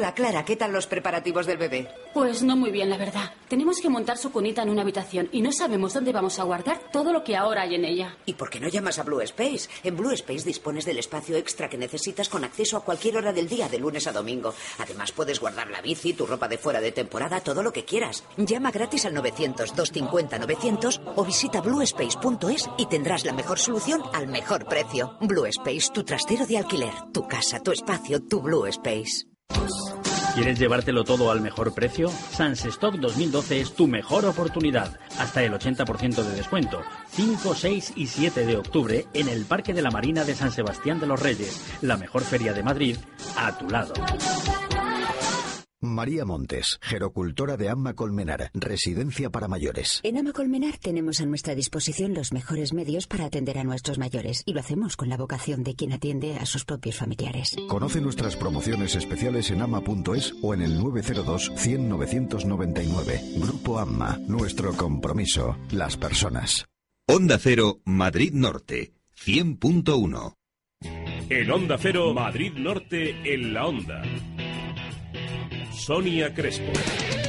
Hola, Clara, ¿qué tal los preparativos del bebé? Pues no muy bien, la verdad. Tenemos que montar su cunita en una habitación y no sabemos dónde vamos a guardar todo lo que ahora hay en ella. ¿Y por qué no llamas a Blue Space? En Blue Space dispones del espacio extra que necesitas con acceso a cualquier hora del día, de lunes a domingo. Además, puedes guardar la bici, tu ropa de fuera de temporada, todo lo que quieras. Llama gratis al 900-250-900 o visita bluespace.es y tendrás la mejor solución al mejor precio. Blue Space, tu trastero de alquiler, tu casa, tu espacio, tu Blue Space. ¿Quieres llevártelo todo al mejor precio? Sans Stock 2012 es tu mejor oportunidad. Hasta el 80% de descuento. 5, 6 y 7 de octubre en el Parque de la Marina de San Sebastián de los Reyes, la mejor feria de Madrid, a tu lado. María Montes, gerocultora de Amma Colmenar, residencia para mayores. En Ama Colmenar tenemos a nuestra disposición los mejores medios para atender a nuestros mayores y lo hacemos con la vocación de quien atiende a sus propios familiares. Conoce nuestras promociones especiales en ama.es o en el 902 100 999. Grupo Amma, nuestro compromiso, las personas. Onda Cero, Madrid Norte, 100.1. En Onda Cero, Madrid Norte, en la Onda. Sonia Crespo.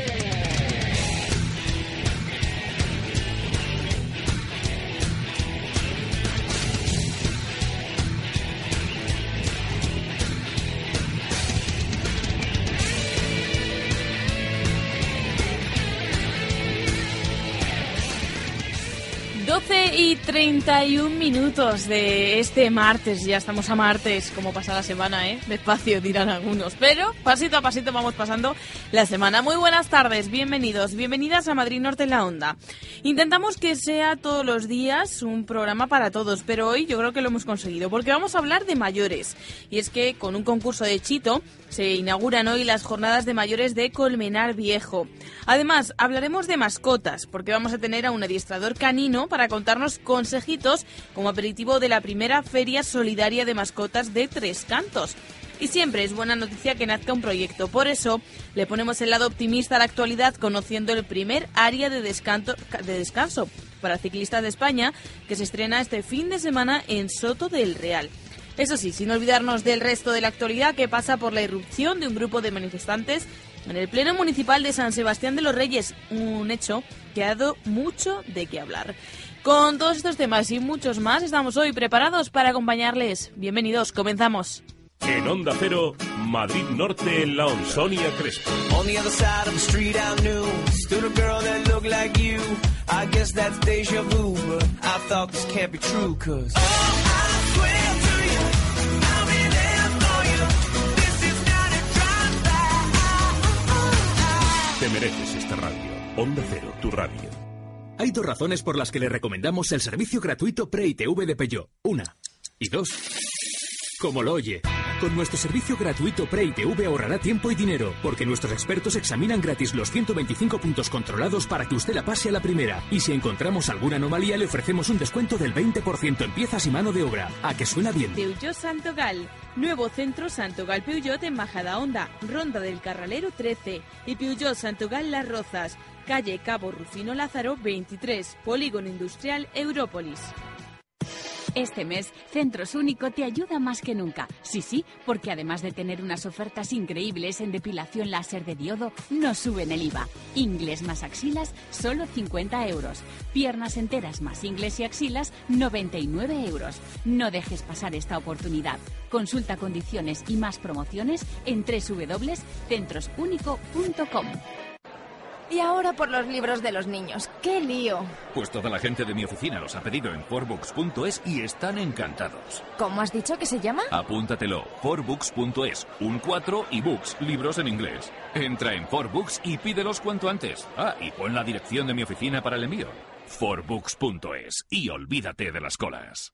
Y 31 minutos de este martes. Ya estamos a martes, como pasa la semana, ¿eh? Despacio dirán algunos. Pero pasito a pasito vamos pasando la semana. Muy buenas tardes, bienvenidos, bienvenidas a Madrid Norte en la Onda. Intentamos que sea todos los días un programa para todos, pero hoy yo creo que lo hemos conseguido, porque vamos a hablar de mayores. Y es que con un concurso de Chito se inauguran hoy las jornadas de mayores de Colmenar Viejo. Además, hablaremos de mascotas, porque vamos a tener a un adiestrador canino para contarnos consejitos como aperitivo de la primera Feria Solidaria de Mascotas de Tres Cantos. Y siempre es buena noticia que nazca un proyecto. Por eso le ponemos el lado optimista a la actualidad conociendo el primer área de, descanso, de descanso para ciclistas de España que se estrena este fin de semana en Soto del Real. Eso sí, sin olvidarnos del resto de la actualidad que pasa por la irrupción de un grupo de manifestantes en el Pleno Municipal de San Sebastián de los Reyes, un hecho que ha dado mucho de qué hablar. Con todos estos temas y muchos más estamos hoy preparados para acompañarles. Bienvenidos, comenzamos. En Onda Cero, Madrid Norte en la onda. Sonia Crespo. On the other side of the street I knew stood a girl that looked like you. I guess that's deja vu, but I thought this can't be true, cause I swear to you, I'll be there for you. This is not a drive-by. Te mereces esta radio. Onda Cero, tu radio. Hay dos razones por las que le recomendamos el servicio gratuito Pre-ITV de Peugeot. Una. Y dos. Como lo oye. Con nuestro servicio gratuito Pre-ITV ahorrará tiempo y dinero, porque nuestros expertos examinan gratis los 125 puntos controlados para que usted la pase a la primera. Y si encontramos alguna anomalía, le ofrecemos un descuento del 20% en piezas y mano de obra. ¿A que suena bien? Peugeot Santogal. Nuevo centro Santogal Peugeot en Majada Honda, Ronda del Carralero 13 y Peugeot Santogal Las Rozas, calle Cabo Rufino Lázaro 23, Polígono Industrial Európolis. Este mes, Centros Único te ayuda más que nunca. Sí, sí, porque además de tener unas ofertas increíbles en depilación láser de diodo, no suben el IVA. Ingles más axilas, solo 50 euros. Piernas enteras más ingles y axilas, 99 euros. No dejes pasar esta oportunidad. Consulta condiciones y más promociones en www.centrosunico.com. Y ahora por los libros de los niños. ¡Qué lío! Pues toda la gente de mi oficina los ha pedido en forbooks.es y están encantados. ¿Cómo has dicho que se llama? Apúntatelo, forbooks.es, un 4 y books, libros en inglés. Entra en forbooks y pídelos cuanto antes. Ah, y pon la dirección de mi oficina para el envío. forbooks.es y olvídate de las colas.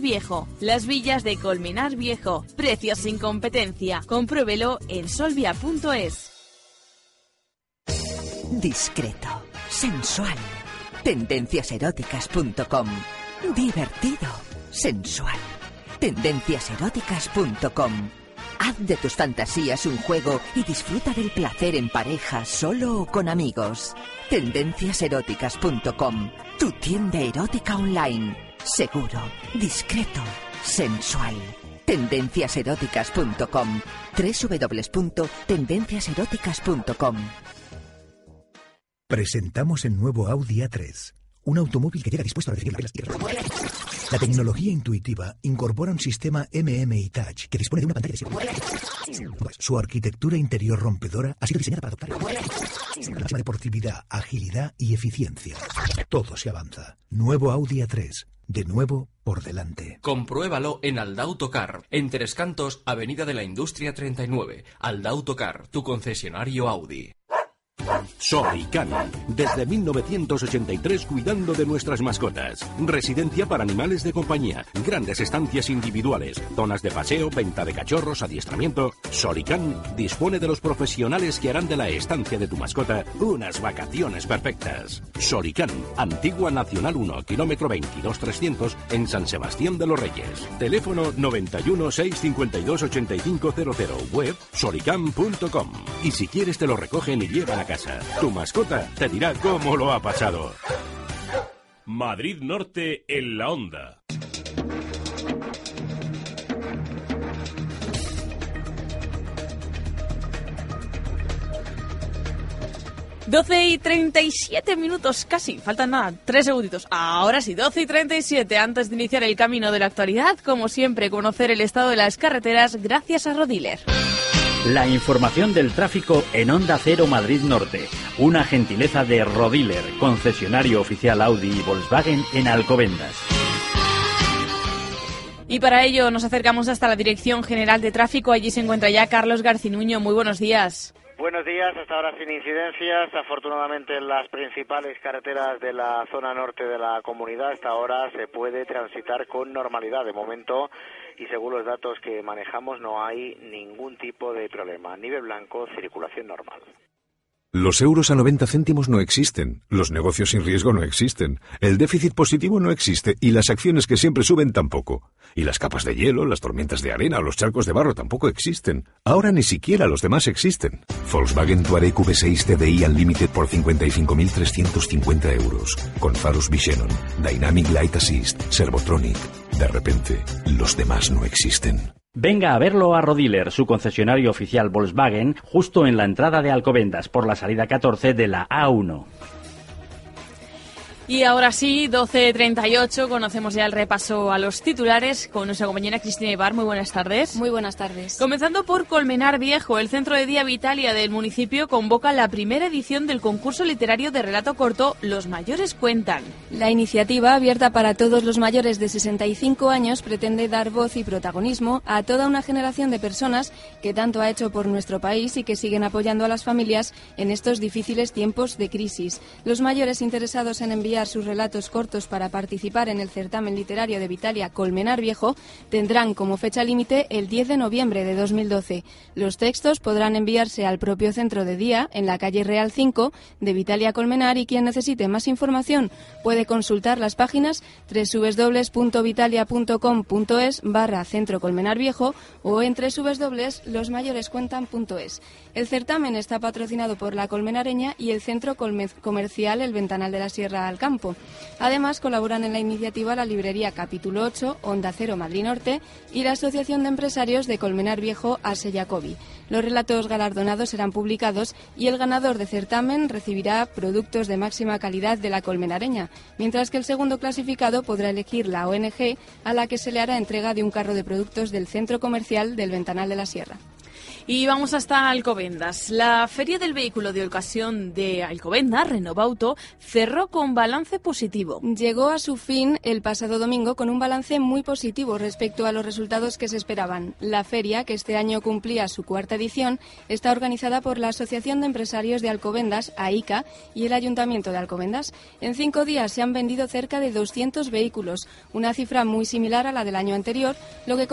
Viejo. Las villas de Colmenar Viejo. Precios sin competencia. Compruébelo en solvia.es. Discreto, sensual. Tendenciaseróticas.com. Divertido, sensual. Tendenciaseróticas.com. Haz de tus fantasías un juego y disfruta del placer en pareja, solo o con amigos. Tendenciaseróticas.com. Tu tienda erótica online. Seguro, discreto, sensual. Tendenciaseróticas.com. www.tendenciaseróticas.com. Presentamos el nuevo Audi A3, un automóvil que llega dispuesto a recibir las piezas. La tecnología intuitiva incorpora un sistema MMI Touch que dispone de una pantalla de 7 Su arquitectura interior rompedora ha sido diseñada para adoptar la deportividad, agilidad y eficiencia. Todo se avanza. Nuevo Audi A3, de nuevo por delante. Compruébalo en Aldautocar, en Tres Cantos, Avenida de la Industria 39. Aldautocar, tu concesionario Audi. Soican, desde 1983 cuidando de nuestras mascotas. Residencia para animales de compañía, grandes estancias individuales, zonas de paseo, venta de cachorros, adiestramiento. Sorican dispone de los profesionales que harán de la estancia de tu mascota unas vacaciones perfectas. Sorican, Antigua Nacional 1, kilómetro 22300 en San Sebastián de los Reyes. Teléfono 91 652 8500, web sorican.com. Y si quieres te lo recogen y llevan a casa. Tu mascota te dirá cómo lo ha pasado. Madrid Norte en la onda. Doce y 37 minutos casi, faltan nada, tres segunditos. Ahora sí, 12 y 37 antes de iniciar el camino de la actualidad, como siempre, conocer el estado de las carreteras gracias a Rodiler. La información del tráfico en Onda Cero Madrid Norte. Una gentileza de Rodiler, concesionario oficial Audi y Volkswagen en Alcobendas. Y para ello nos acercamos hasta la Dirección General de Tráfico. Allí se encuentra ya Carlos Garcinuño. Muy buenos días. Buenos días, hasta ahora sin incidencias. Afortunadamente en las principales carreteras de la zona norte de la comunidad hasta ahora se puede transitar con normalidad. De momento y según los datos que manejamos no hay ningún tipo de problema. Nivel blanco, circulación normal. Los euros a 90 céntimos no existen, los negocios sin riesgo no existen, el déficit positivo no existe y las acciones que siempre suben tampoco. Y las capas de hielo, las tormentas de arena los charcos de barro tampoco existen. Ahora ni siquiera los demás existen. Volkswagen Touareg V6 TDI Unlimited por 55.350 euros. Con faros Vichenon, Dynamic Light Assist, Servotronic. De repente, los demás no existen. Venga a verlo a Rodiler, su concesionario oficial Volkswagen, justo en la entrada de Alcobendas, por la salida 14 de la A1. Y ahora sí, 12.38, conocemos ya el repaso a los titulares con nuestra compañera Cristina Ibar. Muy buenas tardes. Muy buenas tardes. Comenzando por Colmenar Viejo, el Centro de Día Vitalia del municipio convoca la primera edición del concurso literario de relato corto Los mayores cuentan. La iniciativa, abierta para todos los mayores de 65 años, pretende dar voz y protagonismo a toda una generación de personas que tanto ha hecho por nuestro país y que siguen apoyando a las familias en estos difíciles tiempos de crisis. Los mayores interesados en enviar enviar sus relatos cortos para participar en el certamen literario de Vitalia Colmenar Viejo tendrán como fecha límite el 10 de noviembre de 2012. Los textos podrán enviarse al propio centro de día en la calle Real 5 de Vitalia Colmenar y quien necesite más información puede consultar las páginas www.vitalia.com.es barra Centro Colmenar Viejo o en www.losmayorescuentan.es. El certamen está patrocinado por la Colmenareña y el Centro Comercial El Ventanal de la Sierra al Además, colaboran en la iniciativa la librería Capítulo 8, Onda Cero Madrid Norte y la Asociación de Empresarios de Colmenar Viejo, Ase Jacobi. Los relatos galardonados serán publicados y el ganador de certamen recibirá productos de máxima calidad de la colmenareña, mientras que el segundo clasificado podrá elegir la ONG a la que se le hará entrega de un carro de productos del centro comercial del Ventanal de la Sierra. Y vamos hasta Alcobendas. La Feria del Vehículo de Ocasión de Alcobendas, Renovauto, cerró con balance positivo. Llegó a su fin el pasado domingo con un balance muy positivo respecto a los resultados que se esperaban. La feria, que este año cumplía su cuarta edición, está organizada por la Asociación de Empresarios de Alcobendas, AICA, y el Ayuntamiento de Alcobendas. En cinco días se han vendido cerca de 200 vehículos, una cifra muy similar a la del año anterior, lo que,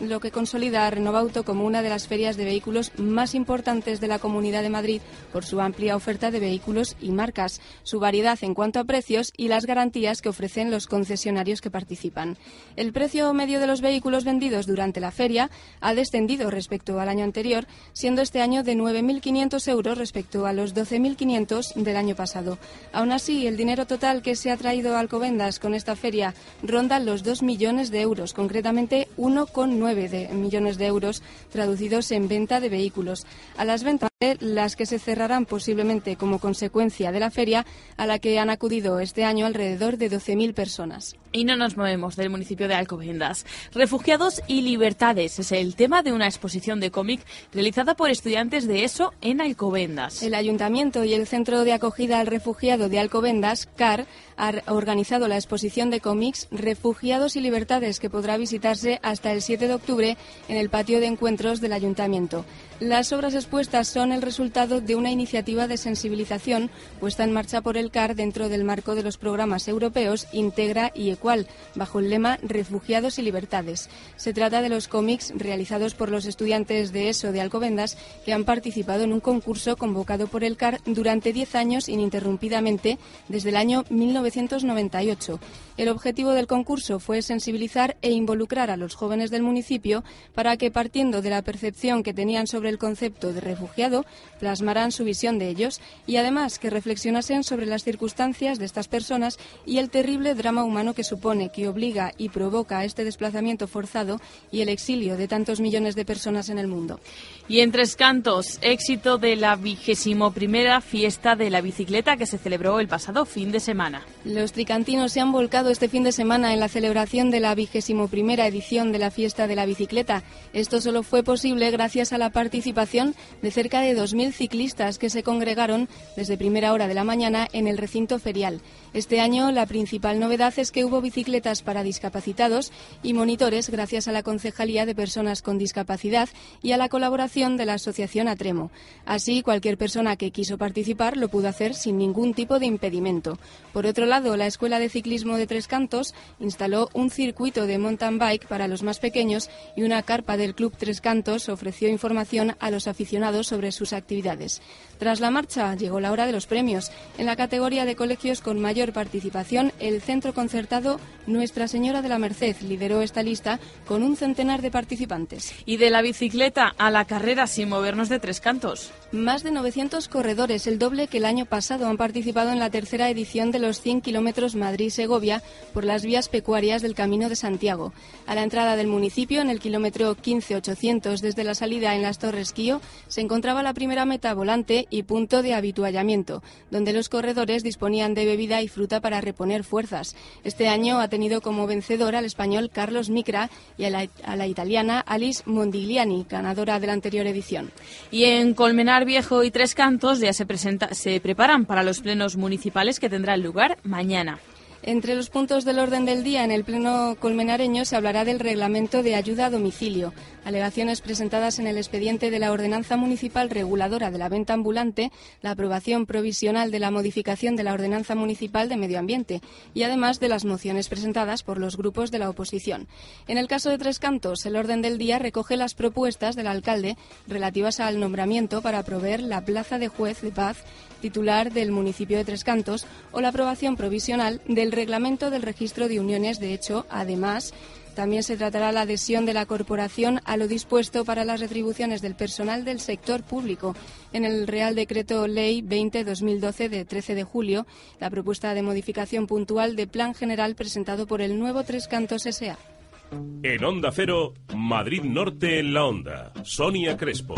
lo que consolida a Renovauto como una de las ferias de vehículos vehículos más importantes de la Comunidad de Madrid por su amplia oferta de vehículos y marcas, su variedad en cuanto a precios y las garantías que ofrecen los concesionarios que participan. El precio medio de los vehículos vendidos durante la feria ha descendido respecto al año anterior, siendo este año de 9.500 euros respecto a los 12.500 del año pasado. Aún así, el dinero total que se ha traído a Alcobendas con esta feria ronda los 2 millones de euros, concretamente 1,9 millones de euros traducidos en ventas de vehículos. A las ventas, las que se cerrarán posiblemente como consecuencia de la feria, a la que han acudido este año alrededor de 12.000 personas. Y no nos movemos del municipio de Alcobendas. Refugiados y libertades es el tema de una exposición de cómic realizada por estudiantes de ESO en Alcobendas. El Ayuntamiento y el Centro de Acogida al Refugiado de Alcobendas, CAR, han organizado la exposición de cómics Refugiados y Libertades que podrá visitarse hasta el 7 de octubre en el patio de encuentros del Ayuntamiento. Las obras expuestas son el resultado de una iniciativa de sensibilización puesta en marcha por el CAR dentro del marco de los programas europeos Integra y Ecual, bajo el lema Refugiados y Libertades. Se trata de los cómics realizados por los estudiantes de ESO de Alcobendas que han participado en un concurso convocado por el CAR durante 10 años ininterrumpidamente desde el año 1998. El objetivo del concurso fue sensibilizar e involucrar a los jóvenes del municipio para que, partiendo de la percepción que tenían sobre el concepto de refugiado, plasmaran su visión de ellos y además que reflexionasen sobre las circunstancias de estas personas y el terrible drama humano que supone, que obliga y provoca este desplazamiento forzado y el exilio de tantos millones de personas en el mundo. Y en Tres Cantos, éxito de la vigésimo primera fiesta de la bicicleta que se celebró el pasado fin de semana. Los tricantinos se han volcado este fin de semana en la celebración de la vigésimo primera edición de la fiesta de la bicicleta. Esto solo fue posible gracias a la participación de cerca de 2.000 ciclistas que se congregaron desde primera hora de la mañana en el recinto ferial. Este año la principal novedad es que hubo bicicletas para discapacitados y monitores gracias a la Concejalía de Personas con Discapacidad y a la colaboración de la Asociación Atremo. Así, cualquier persona que quiso participar lo pudo hacer sin ningún tipo de impedimento. Por otro lado, la Escuela de Ciclismo de Tres Cantos instaló un circuito de mountain bike para los más pequeños y una carpa del Club Tres Cantos ofreció información a los aficionados sobre sus actividades. Tras la marcha llegó la hora de los premios. En la categoría de colegios con mayor participación, el centro concertado Nuestra Señora de la Merced lideró esta lista con un centenar de participantes. Y de la bicicleta a la carrera sin movernos de tres cantos. Más de 900 corredores, el doble que el año pasado, han participado en la tercera edición de los 100 kilómetros Madrid-Segovia por las vías pecuarias del Camino de Santiago. A la entrada del municipio, en el kilómetro 15-800 desde la salida en las Torres Quío, se encontraba la primera meta volante y punto de habituallamiento, donde los corredores disponían de bebida y fruta para reponer fuerzas. Este año ha tenido como vencedor al español Carlos Micra y a la, a la italiana Alice Mondigliani, ganadora de la anterior edición. Y en Colmenar Viejo y Tres Cantos ya se, presenta, se preparan para los plenos municipales que tendrán lugar mañana. Entre los puntos del orden del día en el Pleno colmenareño se hablará del reglamento de ayuda a domicilio, alegaciones presentadas en el expediente de la Ordenanza Municipal Reguladora de la Venta Ambulante, la aprobación provisional de la modificación de la Ordenanza Municipal de Medio Ambiente y además de las mociones presentadas por los grupos de la oposición. En el caso de Tres Cantos, el orden del día recoge las propuestas del alcalde relativas al nombramiento para proveer la plaza de juez de paz titular del municipio de Tres Cantos o la aprobación provisional del reglamento del registro de uniones. De hecho, además, también se tratará la adhesión de la corporación a lo dispuesto para las retribuciones del personal del sector público. En el Real Decreto Ley 20-2012 de 13 de julio, la propuesta de modificación puntual de Plan General presentado por el nuevo Tres Cantos S.A. En Onda Cero, Madrid Norte en la Onda. Sonia Crespo.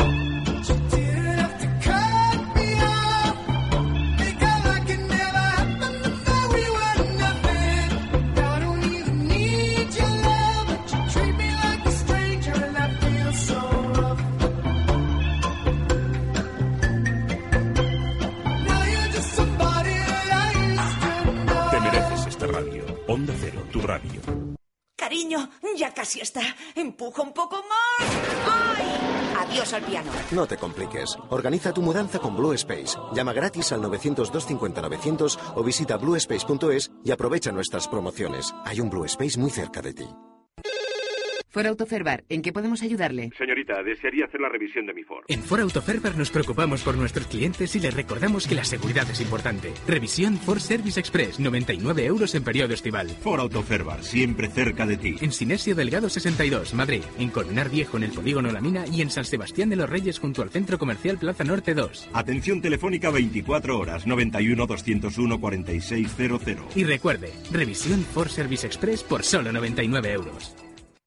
Radio. Cariño, ya casi está. Empuja un poco más. ¡Ay! Adiós al piano. No te compliques. Organiza tu mudanza con Blue Space. Llama gratis al 900-250-900 o visita bluespace.es y aprovecha nuestras promociones. Hay un Blue Space muy cerca de ti. For Autoferbar, ¿en qué podemos ayudarle? Señorita, desearía hacer la revisión de mi Ford. En Ford Autoferbar nos preocupamos por nuestros clientes y les recordamos que la seguridad es importante. Revisión Ford Service Express, 99 euros en periodo estival. Ford Autoferbar, siempre cerca de ti. En Sinesio Delgado 62, Madrid. En Colmenar Viejo, en el Polígono La Mina. Y en San Sebastián de los Reyes, junto al Centro Comercial Plaza Norte 2. Atención telefónica 24 horas, 91 201 4600. Y recuerde, revisión Ford Service Express por solo 99 euros.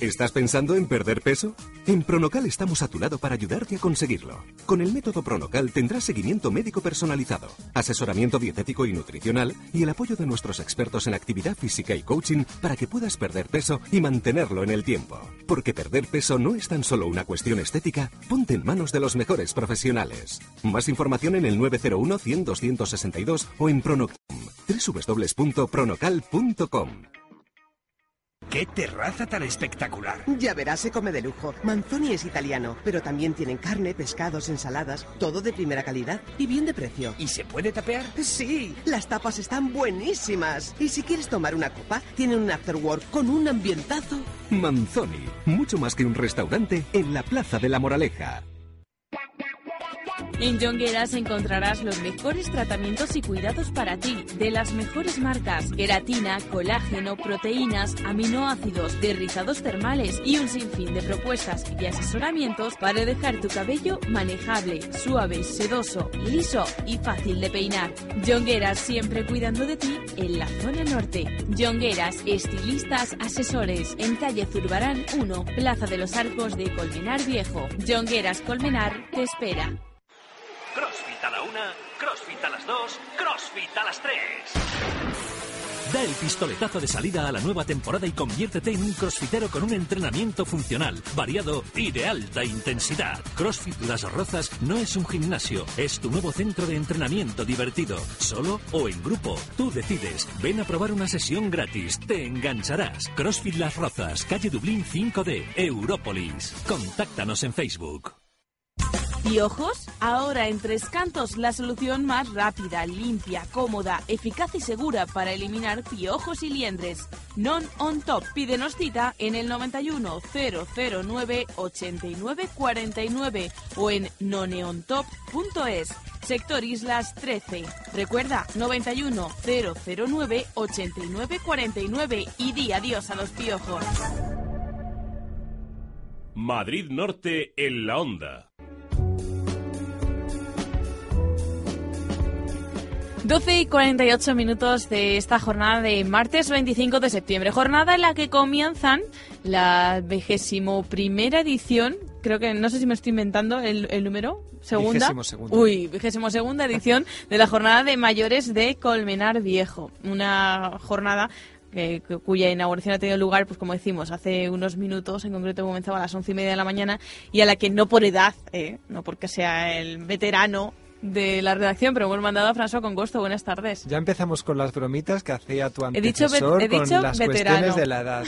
¿Estás pensando en perder peso? En Pronocal estamos a tu lado para ayudarte a conseguirlo. Con el método Pronocal tendrás seguimiento médico personalizado, asesoramiento dietético y nutricional y el apoyo de nuestros expertos en actividad física y coaching para que puedas perder peso y mantenerlo en el tiempo. Porque perder peso no es tan solo una cuestión estética, ponte en manos de los mejores profesionales. Más información en el 901 100 262 o en Pronocal www.pronocal.com. ¡Qué terraza tan espectacular! Ya verás, se come de lujo. Manzoni es italiano, pero también tienen carne, pescados, ensaladas, todo de primera calidad y bien de precio. ¿Y se puede tapear? Sí, las tapas están buenísimas. Y si quieres tomar una copa, tienen un afterwork con un ambientazo. Manzoni, mucho más que un restaurante en la Plaza de la Moraleja. En Jongueras encontrarás los mejores tratamientos y cuidados para ti, de las mejores marcas, queratina, colágeno, proteínas, aminoácidos, derrizados termales y un sinfín de propuestas y asesoramientos para dejar tu cabello manejable, suave, sedoso, liso y fácil de peinar. Jongueras siempre cuidando de ti en la zona norte. Jongueras, estilistas, asesores, en calle Zurbarán 1, Plaza de los Arcos de Colmenar Viejo. Jongueras Colmenar te espera. CrossFit a la una, CrossFit a las dos, CrossFit a las tres. Da el pistoletazo de salida a la nueva temporada y conviértete en un crossfitero con un entrenamiento funcional, variado y de alta intensidad. CrossFit Las Rozas no es un gimnasio, es tu nuevo centro de entrenamiento divertido, solo o en grupo. Tú decides. Ven a probar una sesión gratis, te engancharás. CrossFit Las Rozas, calle Dublín 5D, Európolis. Contáctanos en Facebook. ¿Piojos? Ahora en Tres Cantos la solución más rápida, limpia, cómoda, eficaz y segura para eliminar piojos y liendres. Non on top. Pídenos cita en el 91 009 89 49 o en noneontop.es. Sector Islas 13. Recuerda 91 009 89 49 y di adiós a los piojos. Madrid Norte en la onda. 12 y 48 minutos de esta jornada de martes 25 de septiembre. Jornada en la que comienzan la vigésimo primera edición creo que, no sé si me estoy inventando el, el número, segunda. Segunda. Uy, vigésimo segunda edición de la jornada de mayores de Colmenar Viejo. Una jornada cu- cuya inauguración ha tenido lugar, pues como decimos, hace unos minutos, en concreto comenzaba a las once y media de la mañana, y a la que no por edad, eh, no porque sea el veterano de la redacción, pero hemos mandado a François con gusto. Buenas tardes. Ya empezamos con las bromitas que hacía tu He dicho ve- antecesor he dicho con las veterano. cuestiones de la edad.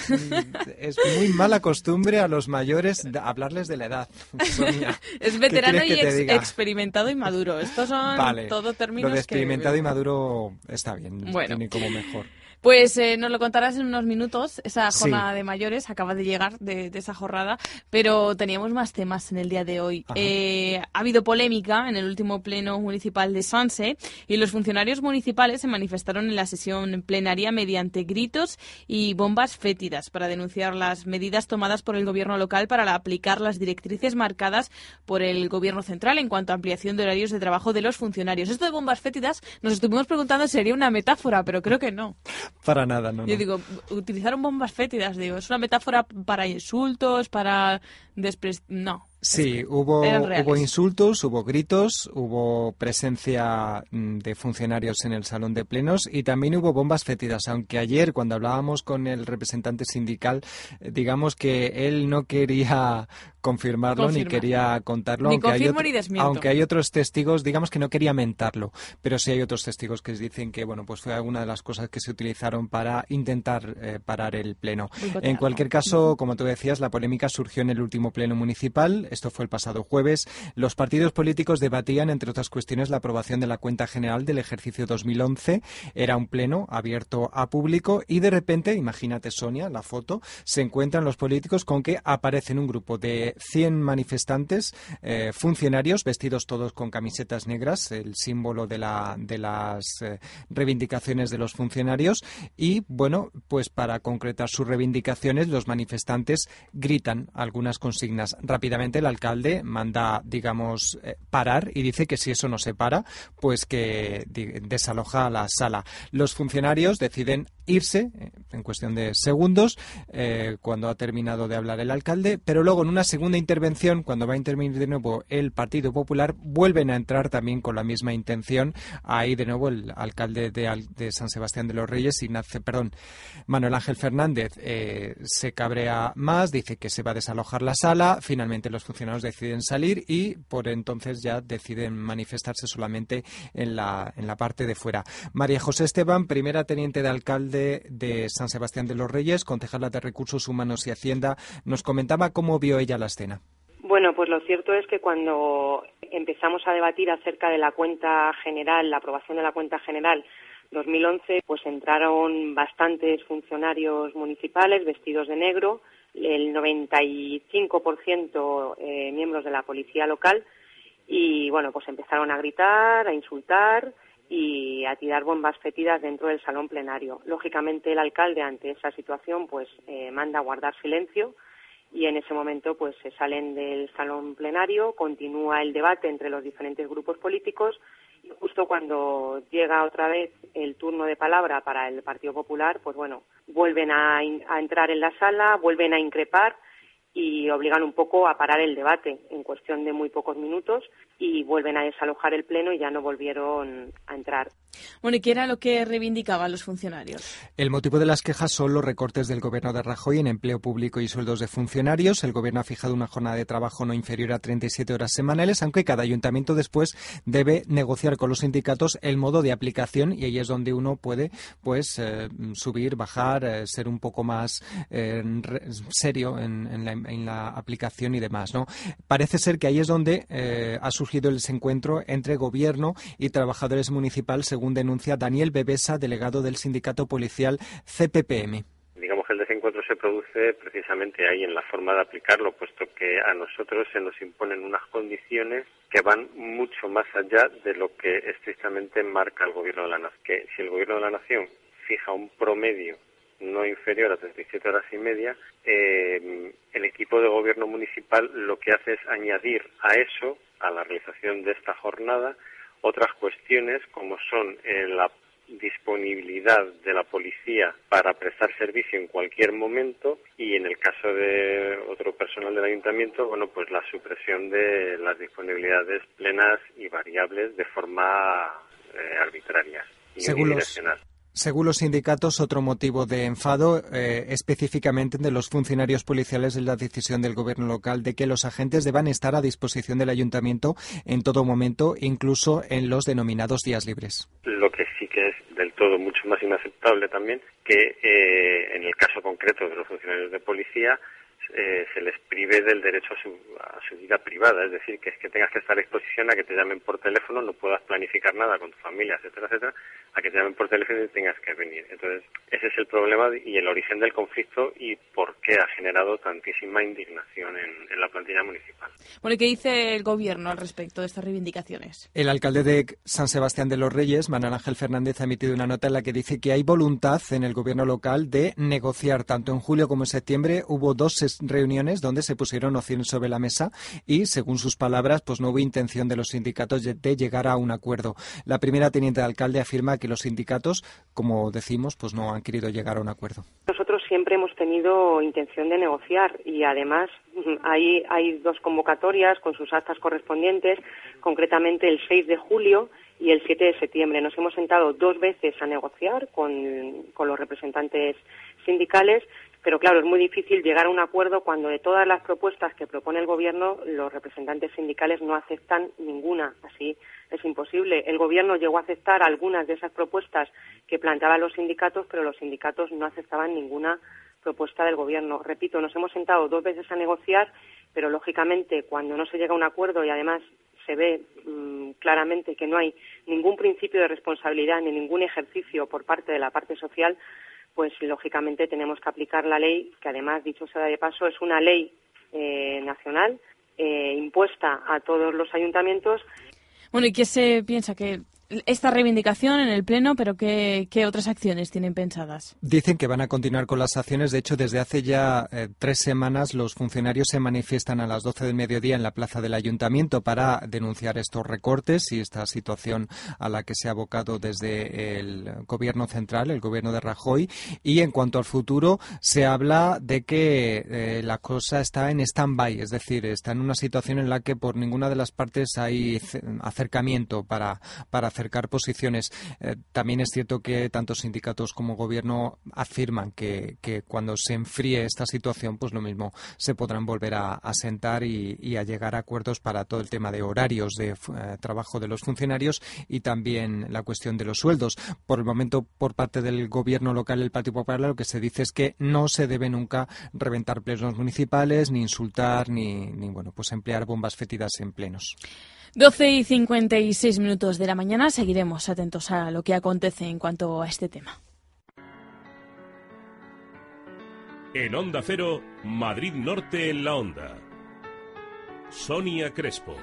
Es muy mala costumbre a los mayores de hablarles de la edad. Sonia, Es ¿qué veterano y ex- diga? experimentado y maduro. Estos son Vale. todo términos Lo de experimentado que... y maduro está bien. Bueno. Tiene como mejor. Pues eh, nos lo contarás en unos minutos. Esa Sí. jornada de mayores acaba de llegar de, de esa jornada, pero teníamos más temas en el día de hoy. Eh, ha habido polémica en el último pleno municipal de Sanse y los funcionarios municipales se manifestaron en la sesión plenaria mediante gritos y bombas fétidas para denunciar las medidas tomadas por el gobierno local para aplicar las directrices marcadas por el gobierno central en cuanto a ampliación de horarios de trabajo de los funcionarios. Esto de bombas fétidas nos estuvimos preguntando si sería una metáfora, pero creo que no. Para nada, no. Yo no. digo, utilizaron bombas fétidas, digo, es una metáfora para insultos, para despres... No. Sí, hubo, hubo insultos, hubo gritos, hubo presencia mm, de funcionarios en el salón de plenos y también hubo bombas fétidas, aunque ayer cuando hablábamos con el representante sindical, eh, digamos que él no quería confirmarlo ni quería contarlo, Ni aunque, hay confirmo otro- ni desmiento. aunque hay otros testigos, digamos que no quería mentarlo, pero sí hay otros testigos que dicen que bueno, pues fue alguna de las cosas que se utilizaron para intentar eh, parar el pleno. En cualquier caso, como tú decías, la polémica surgió en el último pleno municipal. Esto fue el pasado jueves. Los partidos políticos debatían, entre otras cuestiones, la aprobación de la cuenta general del ejercicio 2011. Era un pleno abierto a público y de repente, imagínate Sonia, la foto, se encuentran los políticos con que aparecen un grupo de 100 manifestantes, eh, funcionarios, vestidos todos con camisetas negras, el símbolo de, la, de las eh, reivindicaciones de los funcionarios. Y bueno, pues para concretar sus reivindicaciones, los manifestantes gritan algunas consignas. Rápidamente el alcalde manda, digamos, eh, parar y dice que si eso no se para, pues que desaloja la sala. Los funcionarios deciden irse eh, en cuestión de segundos eh, cuando ha terminado de hablar el alcalde, pero luego en una segunda intervención, cuando va a intervenir de nuevo el Partido Popular, vuelven a entrar también con la misma intención. Ahí de nuevo el alcalde de, de San Sebastián de los Reyes, Ignacio, perdón, Manuel Ángel Fernández, eh, se cabrea más, dice que se va a desalojar la sala, finalmente los funcionarios deciden salir y por entonces ya deciden manifestarse solamente en la, en la parte de fuera. María José Esteban, primera teniente de alcalde de San Sebastián de los Reyes, concejala de Recursos Humanos y Hacienda, nos comentaba cómo vio ella la escena. Bueno, pues lo cierto es que cuando empezamos a debatir acerca de la cuenta general, la aprobación de la cuenta general 2011, pues entraron bastantes funcionarios municipales vestidos de negro, el 95% eh, miembros de la policía local y bueno, pues empezaron a gritar, a insultar y a tirar bombas fétidas dentro del salón plenario. Lógicamente el alcalde ante esa situación pues eh, manda a guardar silencio y en ese momento pues se salen del salón plenario, continúa el debate entre los diferentes grupos políticos y justo cuando llega otra vez el turno de palabra para el Partido Popular, pues bueno, vuelven a entrar en la sala, vuelven a increpar y obligan un poco a parar el debate en cuestión de muy pocos minutos y vuelven a desalojar el pleno y ya no volvieron a entrar. Bueno, ¿y qué era lo que reivindicaban los funcionarios? El motivo de las quejas son los recortes del gobierno de Rajoy en empleo público y sueldos de funcionarios. El gobierno ha fijado una jornada de trabajo no inferior a 37 horas semanales, aunque cada ayuntamiento después debe negociar con los sindicatos el modo de aplicación y ahí es donde uno puede pues eh, subir, bajar, eh, ser un poco más eh, re- serio en, en la, en la aplicación y demás. ¿no? Parece ser que ahí es donde eh, ha surgido el desencuentro entre gobierno y trabajadores municipales, según denuncia Daniel Bebesa, delegado del sindicato policial CPPM. Digamos que el desencuentro se produce precisamente ahí en la forma de aplicarlo, puesto que a nosotros se nos imponen unas condiciones que van mucho más allá de lo que estrictamente marca el gobierno de la nación. Que si el gobierno de la nación fija un promedio no inferior a 37 horas y media, eh, el equipo de gobierno municipal lo que hace es añadir a eso, a la realización de esta jornada, otras cuestiones como son eh, la disponibilidad de la policía para prestar servicio en cualquier momento y en el caso de otro personal del ayuntamiento, bueno, pues la supresión de las disponibilidades plenas y variables de forma eh, arbitraria y Según los, unidireccional. Según los sindicatos, otro motivo de enfado eh, específicamente de los funcionarios policiales es la decisión del gobierno local de que los agentes deban estar a disposición del ayuntamiento en todo momento, incluso en los denominados días libres. Lo que sí que es del todo mucho más inaceptable también que eh, en el caso concreto de los funcionarios de policía eh, se les prive del derecho a su, a su vida privada, es decir, que es que tengas que estar a exposición a que te llamen por teléfono, no puedas planificar nada con tu familia, etcétera, etcétera, a que te llamen por teléfono y tengas que venir. Entonces, ese es el problema y el origen del conflicto y por qué ha generado tantísima indignación en, en la plantilla municipal. Bueno, ¿y qué dice el gobierno al respecto de estas reivindicaciones? El alcalde de San Sebastián de los Reyes, Manuel Ángel Fernández, ha emitido una nota en la que dice que hay voluntad en el gobierno local de negociar. Tanto en julio como en septiembre hubo dos reuniones donde se pusieron opciones sobre la mesa y, según sus palabras, pues no hubo intención de los sindicatos de- de llegar a un acuerdo. La primera teniente de alcalde afirma que los sindicatos, como decimos, pues no han querido llegar a un acuerdo. Nosotros siempre hemos tenido intención de negociar y además hay, hay dos convocatorias con sus actas correspondientes, concretamente el 6 de julio y el 7 de septiembre. Nos hemos sentado dos veces a negociar con, con los representantes sindicales, pero claro, es muy difícil llegar a un acuerdo cuando de todas las propuestas que propone el Gobierno, los representantes sindicales no aceptan ninguna. Así es imposible. El Gobierno llegó a aceptar algunas de esas propuestas que planteaban los sindicatos, pero los sindicatos no aceptaban ninguna propuesta del Gobierno. Repito, nos hemos sentado dos veces a negociar, pero lógicamente cuando no se llega a un acuerdo y además se ve mm, claramente que no hay ningún principio de responsabilidad ni ningún ejercicio por parte de la parte social, pues lógicamente tenemos que aplicar la ley, que además, dicho sea de paso, es una ley eh, nacional eh, impuesta a todos los ayuntamientos Bueno, ¿y qué se piensa? Que esta reivindicación en el Pleno, pero ¿qué, qué otras acciones tienen pensadas? Dicen que van a continuar con las acciones. De hecho, desde hace ya eh, tres semanas los funcionarios se manifiestan a las 12 del mediodía en la plaza del ayuntamiento para denunciar estos recortes y esta situación a la que se ha abocado desde el gobierno central, el gobierno de Rajoy. Y en cuanto al futuro, se habla de que eh, la cosa está en stand-by, es decir, está en una situación en la que por ninguna de las partes hay ce- acercamiento para, para acercar posiciones. Eh, también es cierto que tanto sindicatos como gobierno afirman que, cuando se enfríe esta situación, pues lo mismo se podrán volver a, a sentar y, a llegar a acuerdos para todo el tema de horarios de eh, trabajo de los funcionarios y también la cuestión de los sueldos. Por el momento, por parte del gobierno local, el Partido Popular, lo que se dice es que no se debe nunca reventar plenos municipales, ni insultar, ni, ni bueno, pues emplear bombas fétidas en plenos. 12 y 56 minutos de la mañana seguiremos atentos a lo que acontece en cuanto a este tema. En Onda Cero, Madrid Norte en la Onda. Sonia Crespo.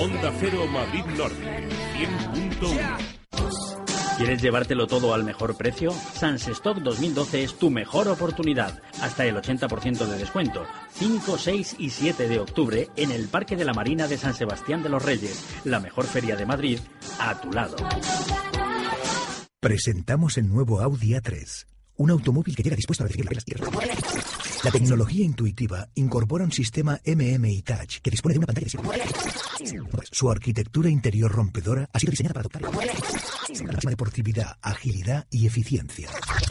Onda Cero Madrid Norte, 100.1. ¿Quieres llevártelo todo al mejor precio? Sans Stock 2012 es tu mejor oportunidad. Hasta el 80% de descuento. 5, 6 y 7 de octubre en el Parque de la Marina de San Sebastián de los Reyes, la mejor feria de Madrid, a tu lado. Presentamos el nuevo Audi A3, un automóvil que llega dispuesto a recibir las reglas tierras. La tecnología intuitiva incorpora un sistema MMI Touch que dispone de una pantalla de 7 Su arquitectura interior rompedora ha sido diseñada para adoptar la máxima deportividad, agilidad y eficiencia.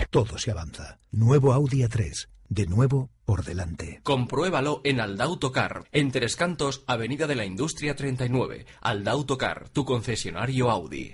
Todo se avanza. Nuevo Audi A3, de nuevo por delante. Compruébalo en Aldautocar, en Tres Cantos, Avenida de la Industria 39. Aldautocar, tu concesionario Audi.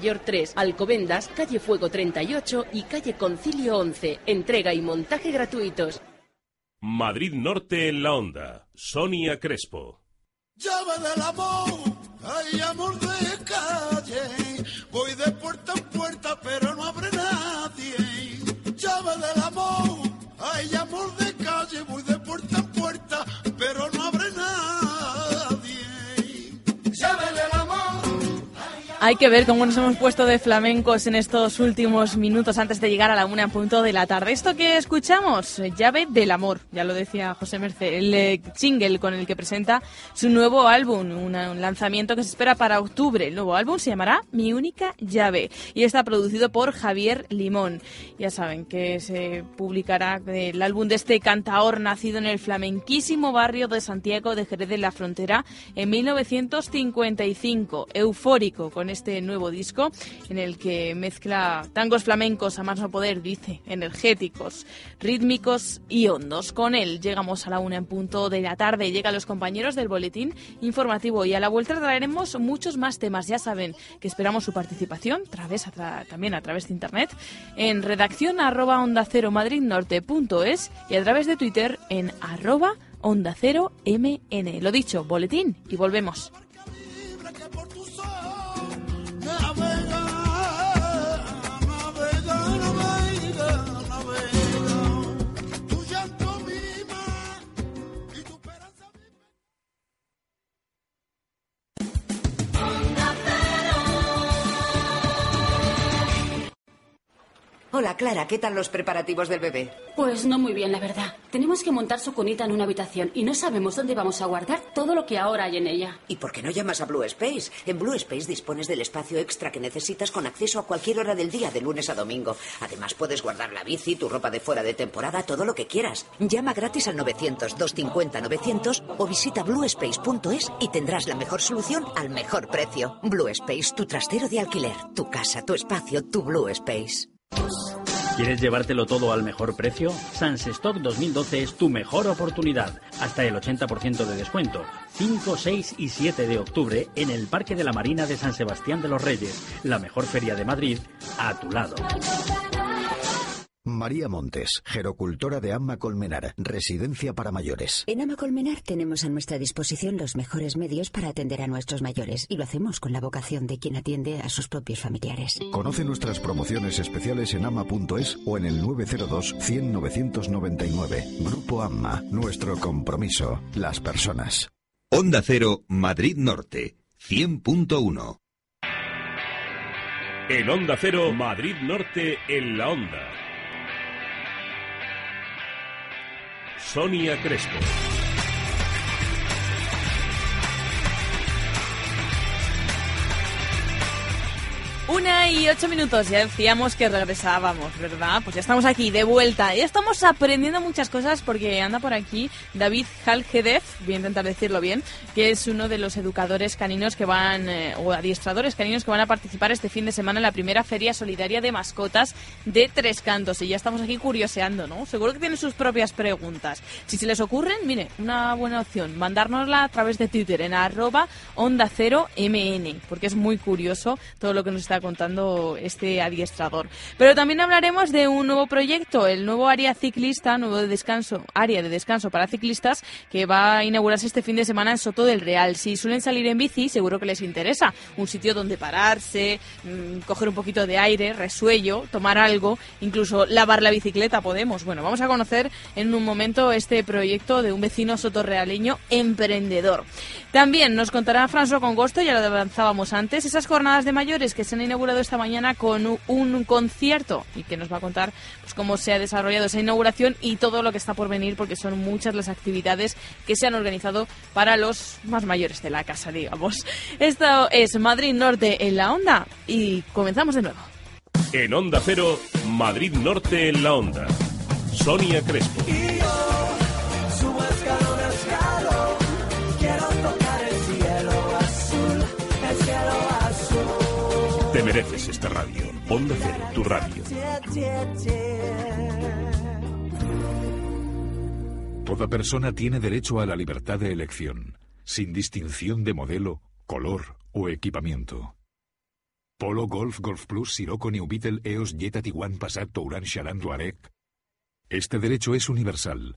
Mayor 3, Alcobendas, Calle Fuego 38 y Calle Concilio 11. Entrega y montaje gratuitos. Madrid Norte en la onda. Sonia Crespo. Llave del amor, hay amor de calle. Voy de puerta en puerta, pero no abre nadie. Llave del amor, hay amor de calle. Voy de puerta en puerta, pero no abre nadie. Hay que ver cómo nos hemos puesto de flamencos en estos últimos minutos antes de llegar a la una en punto de la tarde. Esto que escuchamos, Llave del Amor, ya lo decía José Merced, el eh, single con el que presenta su nuevo álbum, un lanzamiento que se espera para octubre. El nuevo álbum se llamará Mi Única Llave y está producido por Javier Limón. Ya saben que se publicará el álbum de este cantaor nacido en el flamenquísimo barrio de Santiago de Jerez de la Frontera en 1955, eufórico con este nuevo disco en el que mezcla tangos flamencos a más no poder, dice, energéticos, rítmicos y hondos. Con él llegamos a la una en punto de la tarde, llegan los compañeros del boletín informativo y a la vuelta traeremos muchos más temas. Ya saben que esperamos su participación a también a través de internet en redacción arroba onda cero madridnorte.es y a través de Twitter en arroba onda cero mn. Lo dicho, boletín y volvemos. Hola, Clara, ¿qué tal los preparativos del bebé? Pues no muy bien, la verdad. Tenemos que montar su cunita en una habitación y no sabemos dónde vamos a guardar todo lo que ahora hay en ella. ¿Y por qué no llamas a Blue Space? En Blue Space dispones del espacio extra que necesitas con acceso a cualquier hora del día, de lunes a domingo. Además, puedes guardar la bici, tu ropa de fuera de temporada, todo lo que quieras. Llama gratis al 900-250-900 o visita bluespace.es y tendrás la mejor solución al mejor precio. Blue Space, tu trastero de alquiler, tu casa, tu espacio, tu Blue Space. ¿Quieres llevártelo todo al mejor precio? Sans Stock 2012 es tu mejor oportunidad. Hasta el 80% de descuento. 5, 6 y 7 de octubre en el Parque de la Marina de San Sebastián de los Reyes, la mejor feria de Madrid, a tu lado. María Montes, gerocultora de Amma Colmenar, residencia para mayores. En Ama Colmenar tenemos a nuestra disposición los mejores medios para atender a nuestros mayores y lo hacemos con la vocación de quien atiende a sus propios familiares. Conoce nuestras promociones especiales en ama.es o en el 902 100 999. Grupo Amma, nuestro compromiso, las personas. Onda Cero, Madrid Norte, 100.1. En Onda Cero, Madrid Norte en la onda. Sonia Crespo. Una y ocho minutos, ya decíamos que regresábamos, ¿verdad? Pues ya estamos aquí, de vuelta. Ya estamos aprendiendo muchas cosas porque anda por aquí David Haljedef, voy a intentar decirlo bien, que es uno de los educadores caninos que van, eh, o adiestradores caninos que van a participar este fin de semana en la primera Feria Solidaria de Mascotas de Tres Cantos. Y ya estamos aquí curioseando, ¿no? Seguro que tienen sus propias preguntas. Si se les ocurren, mire, una buena opción, mandárnosla a través de Twitter en arroba onda cero mn, porque es muy curioso todo lo que nos está contando este adiestrador. Pero también hablaremos de un nuevo proyecto, el nuevo área ciclista, nuevo de descanso, área de descanso para ciclistas, que va a inaugurarse este fin de semana en Soto del Real. Si suelen salir en bici, seguro que les interesa. Un sitio donde pararse, mm, coger un poquito de aire, resuello, tomar algo, incluso lavar la bicicleta podemos. Bueno, vamos a conocer en un momento este proyecto de un vecino sotorrealeño emprendedor. También nos contará François Congosto, ya lo avanzábamos antes, esas jornadas de mayores que se han inaugurado esta mañana con un concierto y que nos va a contar pues, cómo se ha desarrollado esa inauguración y todo lo que está por venir, porque son muchas las actividades que se han organizado para los más mayores de la casa, digamos. Esto es Madrid Norte en la onda y comenzamos de nuevo. En Onda Cero, Madrid Norte en la Onda. Sonia Crespo. Mereces esta radio. Onda Cero, tu radio. Toda persona tiene derecho a la libertad de elección, sin distinción de modelo, color o equipamiento. Polo, Golf, Golf Plus, Sirocco, New Beetle, EOS, Jetta, Tiguan, Passat, Touran, Charan, Touareg. Este derecho es universal.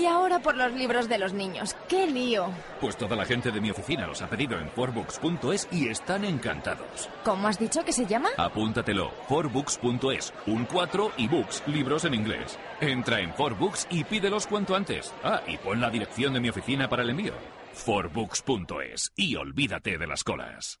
Y ahora por los libros de los niños. ¡Qué lío! Pues toda la gente de mi oficina los ha pedido en forbooks.es y están encantados. ¿Cómo has dicho que se llama? Apúntatelo, forbooks.es, un 4 y books, libros en inglés. Entra en forbooks y pídelos cuanto antes. Ah, y pon la dirección de mi oficina para el envío. forbooks.es y olvídate de las colas.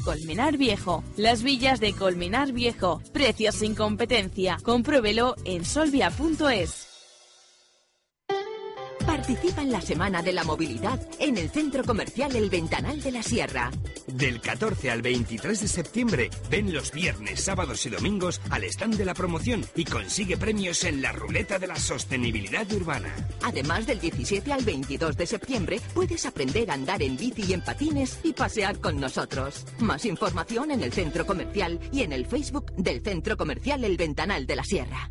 Colmenar Viejo. Las villas de Colmenar Viejo. Precios sin competencia. Compruébelo en solvia.es. Participa en la Semana de la Movilidad en el Centro Comercial El Ventanal de la Sierra. Del 14 al 23 de septiembre, ven los viernes, sábados y domingos al stand de la promoción y consigue premios en la ruleta de la sostenibilidad urbana. Además del 17 al 22 de septiembre, puedes aprender a andar en bici y en patines y pasear con nosotros. Más información en el Centro Comercial y en el Facebook del Centro Comercial El Ventanal de la Sierra.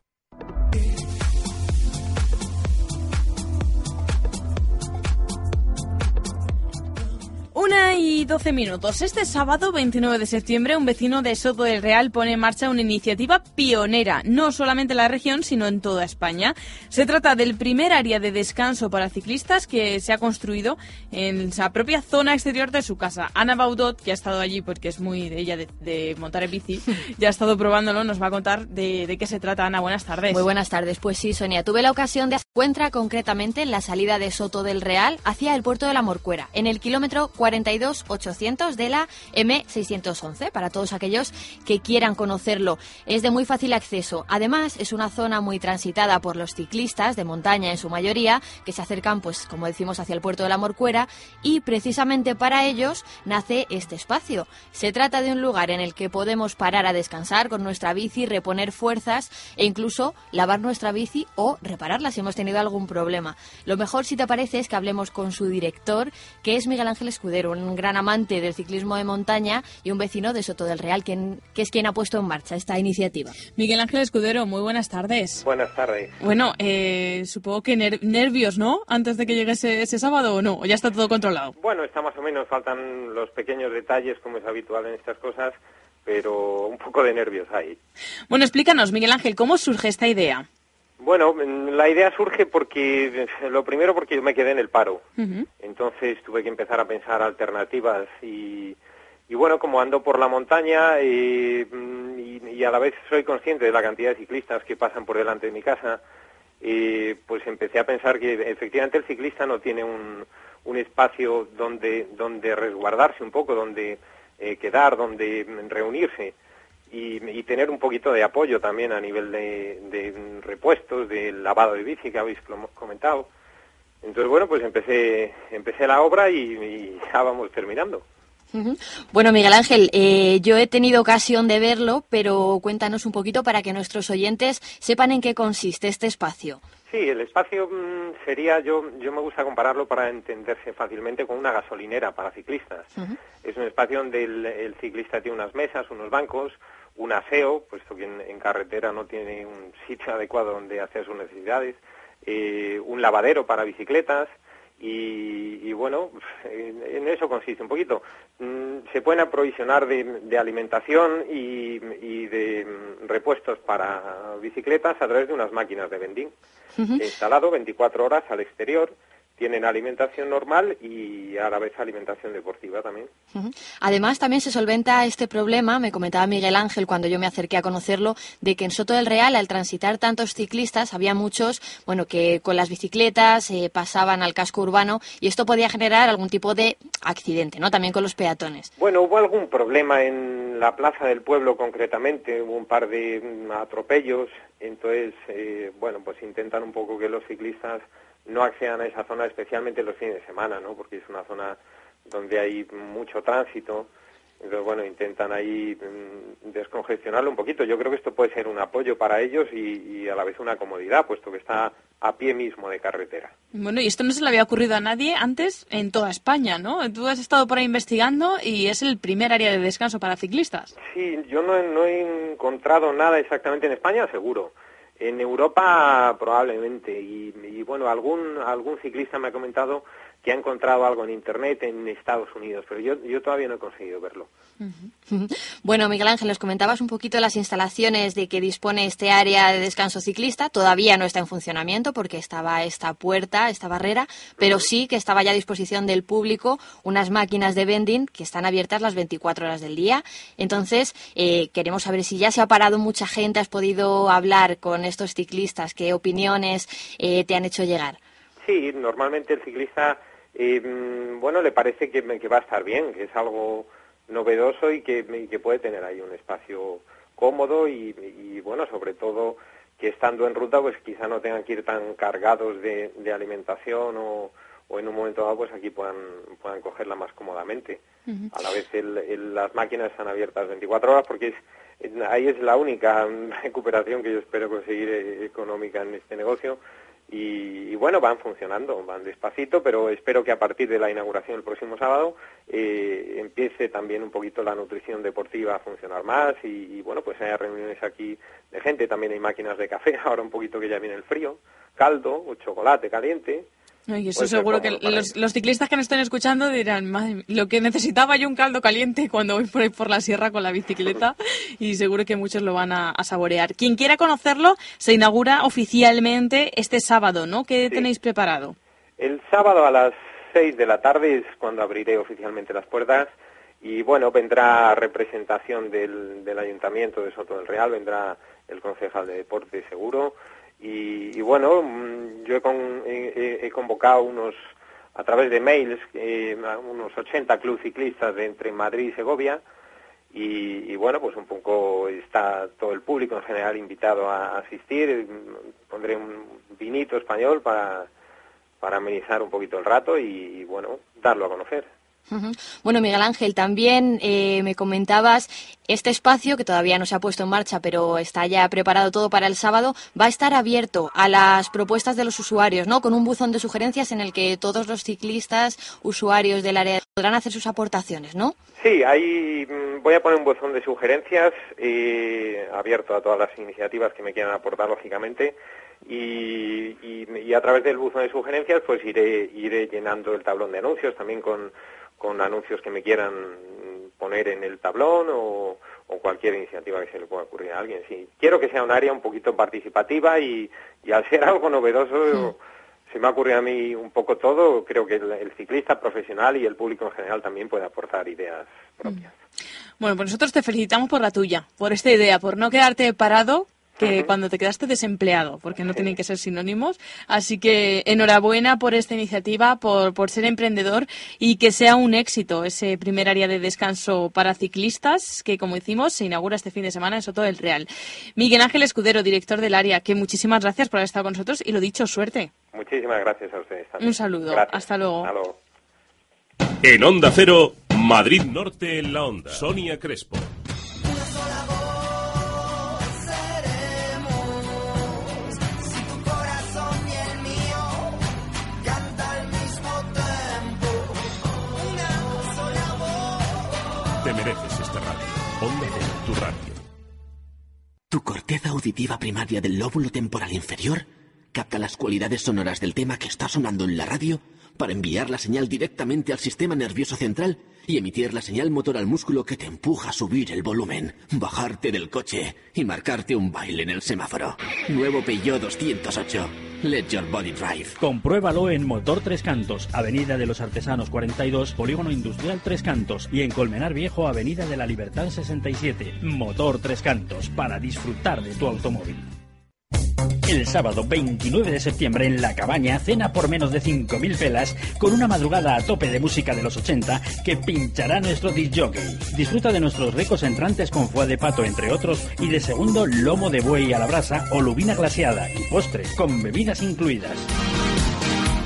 Una y doce minutos. Este sábado 29 de septiembre, un vecino de Soto del Real pone en marcha una iniciativa pionera, no solamente en la región, sino en toda España. Se trata del primer área de descanso para ciclistas que se ha construido en la propia zona exterior de su casa. Ana Baudot, que ha estado allí porque es muy de ella de, de montar en bici, ya ha estado probándolo, nos va a contar de, de qué se trata. Ana, buenas tardes. Muy buenas tardes. Pues sí, Sonia, tuve la ocasión de encuentra concretamente en la salida de Soto del Real hacia el puerto de la Morcuera, en el kilómetro 42-800 de la M611, para todos aquellos que quieran conocerlo. Es de muy fácil acceso. Además, es una zona muy transitada por los ciclistas de montaña en su mayoría, que se acercan, pues como decimos, hacia el puerto de la Morcuera y precisamente para ellos nace este espacio. Se trata de un lugar en el que podemos parar a descansar con nuestra bici, reponer fuerzas e incluso lavar nuestra bici o repararla si hemos tenido algún problema. Lo mejor, si te parece, es que hablemos con su director, que es Miguel Ángel Escudero, un gran amante del ciclismo de montaña y un vecino de Soto del Real, quien, que es quien ha puesto en marcha esta iniciativa. Miguel Ángel Escudero, muy buenas tardes. Buenas tardes. Bueno, eh, supongo que ner- nervios, ¿no? Antes de que llegue ese, ese sábado o no, o ya está todo controlado. Bueno, está más o menos, faltan los pequeños detalles como es habitual en estas cosas, pero un poco de nervios hay. Bueno, explícanos, Miguel Ángel, ¿cómo surge esta idea? Bueno, mm, la idea surge porque, lo primero porque yo me quedé en el paro, entonces tuve que empezar a pensar alternativas y, y bueno, como ando por la montaña eh, mm, y, y a la vez soy consciente de la cantidad de ciclistas que pasan por delante de mi casa, eh, pues empecé a pensar que efectivamente el ciclista no tiene un, un espacio donde, donde resguardarse un poco, donde eh, quedar, donde reunirse y, y tener un poquito de apoyo también a nivel de, de repuestos, de lavado de bici que habéis comentado. Entonces, bueno, pues empecé, empecé la obra y, y ya vamos terminando. Bueno, Miguel Ángel, eh, yo he tenido ocasión de verlo, pero cuéntanos un poquito para que nuestros oyentes sepan en qué consiste este espacio. Sí, el espacio mm, sería, yo, yo me gusta compararlo para entenderse fácilmente con una gasolinera para ciclistas. Es un espacio donde el, el ciclista tiene unas mesas, unos bancos, un aseo, puesto que en, en carretera no tiene un sitio adecuado donde hacer sus necesidades, eh, un lavadero para bicicletas y, y bueno, en, eso consiste un poquito. Mm, Se pueden aprovisionar de, de alimentación y, y de mm, repuestos para bicicletas a través de unas máquinas de vending instalado 24 horas al exterior. Tienen alimentación normal y a la vez alimentación deportiva también. Además, también se solventa este problema, me comentaba Miguel Ángel cuando yo me acerqué a conocerlo, de que en Soto del Real, al transitar tantos ciclistas, había muchos, bueno, que con las bicicletas eh, pasaban al casco urbano y esto podía generar algún tipo de accidente, ¿no? También con los peatones. Bueno, hubo algún problema en la plaza del pueblo concretamente, hubo un par de mm, atropellos, entonces, eh, bueno, pues intentan un poco que los ciclistas no accedan a esa zona, especialmente los fines de semana, ¿no? Porque es una zona donde hay mucho tránsito, entonces, bueno, intentan ahí mm, descongestionarlo un poquito. Yo creo que esto puede ser un apoyo para ellos y, y a la vez una comodidad, puesto que está a pie mismo de carretera. Bueno, y esto no se le había ocurrido a nadie antes en toda España, ¿no? Tú has estado por ahí investigando y es el primer área de descanso para ciclistas. Sí, yo no, he- no he encontrado nada exactamente en España, seguro. En Europa probablemente. Y, bueno, algún, algún ciclista me ha comentado que ha encontrado algo en Internet en Estados Unidos, pero yo, yo todavía no he conseguido verlo. Bueno, Miguel Ángel, nos comentabas un poquito las instalaciones de que dispone este área de descanso ciclista. Todavía no está en funcionamiento porque estaba esta puerta, esta barrera, pero sí que estaba ya a disposición del público unas máquinas de vending que están abiertas las 24 horas del día. Entonces, eh, queremos saber si ya se ha parado mucha gente, has podido hablar con estos ciclistas, qué opiniones eh, te han hecho llegar. Sí, normalmente el ciclista, eh, bueno, le parece que, que va a estar bien, que es algo novedoso y que, y que puede tener ahí un espacio cómodo y, y, bueno, sobre todo que estando en ruta, pues quizá no tengan que ir tan cargados de, de alimentación o, o en un momento dado, pues aquí puedan, puedan cogerla más cómodamente. A la vez el- el- las máquinas están abiertas 24 horas porque es, ahí es la única recuperación que yo espero conseguir eh, económica en este negocio. Y, bueno, van funcionando, van despacito, pero espero que a partir de la inauguración el próximo sábado eh, empiece también un poquito la nutrición deportiva a funcionar más y, y, bueno, pues haya reuniones aquí de gente, también hay máquinas de café, ahora un poquito que ya viene el frío, caldo o chocolate caliente. Y eso seguro que los, los ciclistas que nos estén escuchando dirán, "Madre lo que necesitaba yo un caldo caliente cuando voy por ahí por la sierra con la bicicleta y seguro que muchos lo van a, a saborear. Quien quiera conocerlo, se inaugura oficialmente este sábado, ¿no? ¿Qué tenéis preparado? El sábado a las 6 de la tarde es cuando abriré oficialmente las puertas y bueno, vendrá representación del, del Ayuntamiento de Soto del Real, vendrá el concejal de deporte seguro y, bueno, mm, yo he, con- he- he- he convocado unos, a través de mails, eh, unos 80 club ciclistas de entre Madrid y Segovia y, bueno, pues un poco está todo el público en general invitado a asistir. Pondré un vinito español para, para amenizar un poquito el rato y, bueno, darlo a conocer. Bueno, Miguel Ángel, también eh, me comentabas este espacio que todavía no se ha puesto en marcha, pero está ya preparado todo para el sábado, va a estar abierto a las propuestas de los usuarios, ¿no? Con un buzón de sugerencias en el que todos los ciclistas, usuarios del área podrán hacer sus aportaciones, ¿no? Sí, ahí mm, voy a poner un buzón de sugerencias eh, abierto a todas las iniciativas que me quieran aportar, lógicamente, y a través del buzón de sugerencias pues iré, iré llenando el tablón de anuncios también con, con anuncios que me quieran poner en el tablón o, o cualquier iniciativa que se le pueda ocurrir a alguien. Sí, quiero que sea un área un poquito participativa y, y al ser algo novedoso se me ha ocurrido a mí un poco todo. Creo que el, el ciclista profesional y el público en general también puede aportar ideas propias. Bueno, pues nosotros te felicitamos por la tuya, por esta idea, por no quedarte parado, que cuando te quedaste desempleado, porque no tienen que ser sinónimos. Así que enhorabuena por esta iniciativa, por, por ser emprendedor y que sea un éxito ese primer área de descanso para ciclistas que, como decimos, se inaugura este fin de semana en Soto del Real. Miguel Ángel Escudero, director del área, que muchísimas gracias por haber estado con nosotros y lo dicho, suerte. Muchísimas gracias a ustedes también. Un saludo. Gracias. Hasta luego. Hasta luego. En Onda Cero, Madrid Norte en la Onda. Sonia Crespo. Tu corteza auditiva primaria del lóbulo temporal inferior capta las cualidades sonoras del tema que está sonando en la radio para enviar la señal directamente al sistema nervioso central y emitir la señal motor al músculo que te empuja a subir el volumen, bajarte del coche y marcarte un baile en el semáforo. Nuevo Peugeot 208. Let your body drive. Compruébalo en Motor Tres Cantos, Avenida de los Artesanos 42, Polígono Industrial Tres Cantos y en Colmenar Viejo, Avenida de la Libertad 67. Motor Tres Cantos, para disfrutar de tu automóvil. El sábado 29 de septiembre en La Cabaña, cena por menos de 5.000 pelas con una madrugada a tope de música de los 80 que pinchará nuestro disc jockey. Disfruta de nuestros ricos entrantes con foie de pato, entre otros, y de segundo lomo de buey a la brasa o lubina glaseada y postre con bebidas incluidas.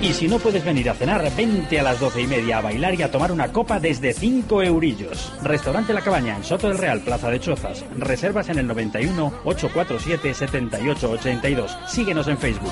Y si no puedes venir a cenar, vente a las doce y media a bailar y a tomar una copa desde 5 eurillos. Restaurante La Cabaña en Soto del Real, Plaza de Chozas. Reservas en el 91 847 7882. Síguenos en Facebook.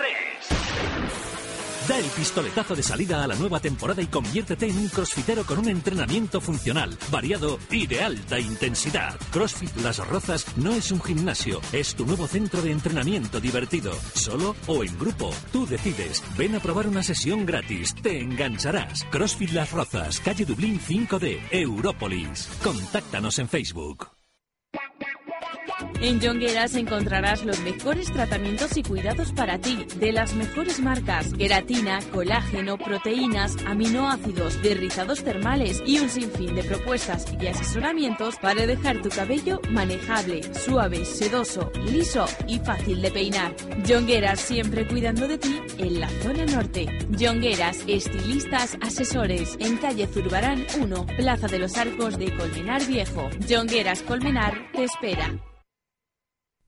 3. Da el pistoletazo de salida a la nueva temporada y conviértete en un crossfitero con un entrenamiento funcional, variado y de alta intensidad. CrossFit Las Rozas no es un gimnasio, es tu nuevo centro de entrenamiento divertido, solo o en grupo. Tú decides, ven a probar una sesión gratis, te engancharás. CrossFit Las Rozas, calle Dublín 5D, Europolis. Contáctanos en Facebook. En Jongueras encontrarás los mejores tratamientos y cuidados para ti, de las mejores marcas, queratina, colágeno, proteínas, aminoácidos, derrizados termales y un sinfín de propuestas y asesoramientos para dejar tu cabello manejable, suave, sedoso, liso y fácil de peinar. Jongueras siempre cuidando de ti en la zona norte. Jongueras, estilistas, asesores, en calle Zurbarán 1, Plaza de los Arcos de Colmenar Viejo. Jongueras Colmenar te espera.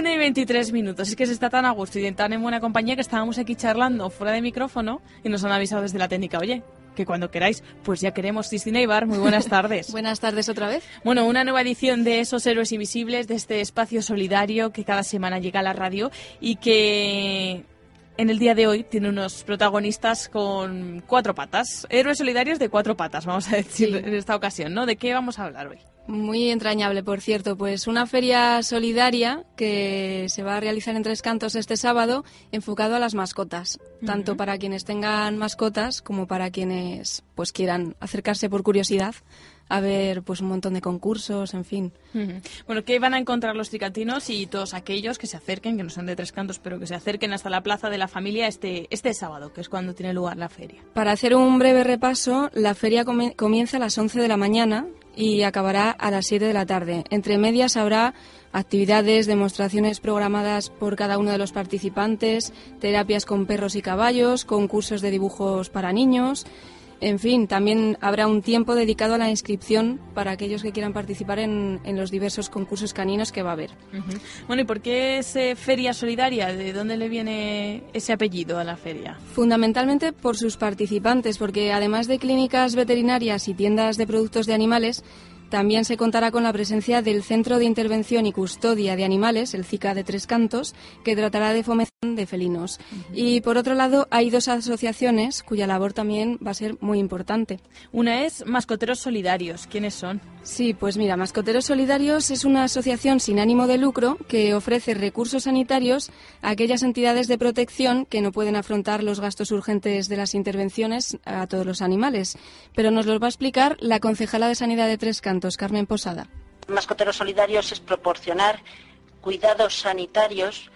Una y 23 minutos. Es que se está tan a gusto y tan en buena compañía que estábamos aquí charlando fuera de micrófono y nos han avisado desde la técnica, oye, que cuando queráis, pues ya queremos. Cristina Ibar, muy buenas tardes. buenas tardes otra vez. Bueno, una nueva edición de esos héroes invisibles, de este espacio solidario que cada semana llega a la radio y que en el día de hoy tiene unos protagonistas con cuatro patas. Héroes solidarios de cuatro patas, vamos a decir Sí. en esta ocasión, ¿no? ¿De qué vamos a hablar hoy? Muy entrañable, por cierto. Pues una feria solidaria que se va a realizar en Tres Cantos este sábado, enfocado a las mascotas, tanto para quienes tengan mascotas como para quienes pues quieran acercarse por curiosidad haber pues un montón de concursos, en fin. Bueno, ¿qué van a encontrar los cicatinos y todos aquellos que se acerquen, que no son de Tres Cantos, pero que se acerquen hasta la Plaza de la Familia este, este sábado, que es cuando tiene lugar la feria? Para hacer un breve repaso, la feria comienza a las 11 de la mañana y acabará a las 7 de la tarde. Entre medias habrá actividades, demostraciones programadas por cada uno de los participantes, terapias con perros y caballos, concursos de dibujos para niños. En fin, también habrá un tiempo dedicado a la inscripción para aquellos que quieran participar en, en los diversos concursos caninos que va a haber. Bueno, ¿y por qué es eh, Feria Solidaria? ¿De dónde le viene ese apellido a la feria? Fundamentalmente por sus participantes, porque además de clínicas veterinarias y tiendas de productos de animales, también se contará con la presencia del Centro de Intervención y Custodia de Animales, el CICA de Tres Cantos, que tratará de fomentar de felinos. Y por otro lado, hay dos asociaciones cuya labor también va a ser muy importante. Una es Mascoteros Solidarios. ¿Quiénes son? Sí, pues mira, Mascoteros Solidarios es una asociación sin ánimo de lucro que ofrece recursos sanitarios a aquellas entidades de protección que no pueden afrontar los gastos urgentes de las intervenciones a todos los animales. Pero nos los va a explicar la concejala de Sanidad de Tres Cantos, Carmen Posada. Mascoteros Solidarios es proporcionar cuidados sanitarios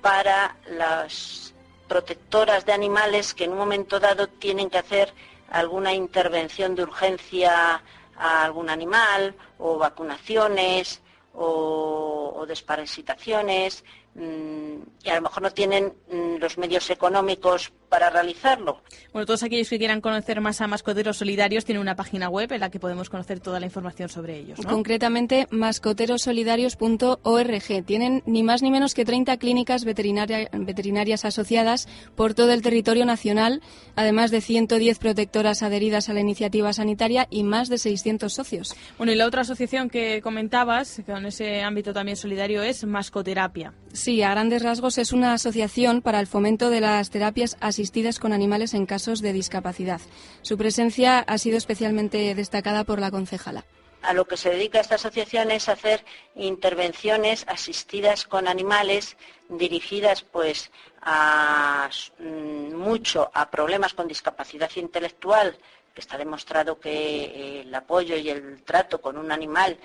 para las protectoras de animales que en un momento dado tienen que hacer alguna intervención de urgencia a algún animal o vacunaciones o, desparasitaciones mm, y a lo mejor no tienen mm, los medios económicos para realizarlo. Bueno, todos aquellos que quieran conocer más a Mascoteros Solidarios tienen una página web en la que podemos conocer toda la información sobre ellos, ¿no? Concretamente, mascoterosolidarios.org. Tienen ni más ni menos que 30 clínicas veterinaria- veterinarias asociadas por todo el territorio nacional, además de 110 protectoras adheridas a la iniciativa sanitaria y más de 600 socios. Bueno, y la otra asociación que comentabas, con ese ámbito también solidario, es Mascoterapia. Sí, a grandes rasgos es una asociación para el fomento de las terapias asistidas con animales en casos de discapacidad. Su presencia ha sido especialmente destacada por la concejala. A lo que se dedica esta asociación es hacer intervenciones asistidas con animales dirigidas pues a mm, mucho a problemas con discapacidad intelectual, que está demostrado que el apoyo y el trato con un animal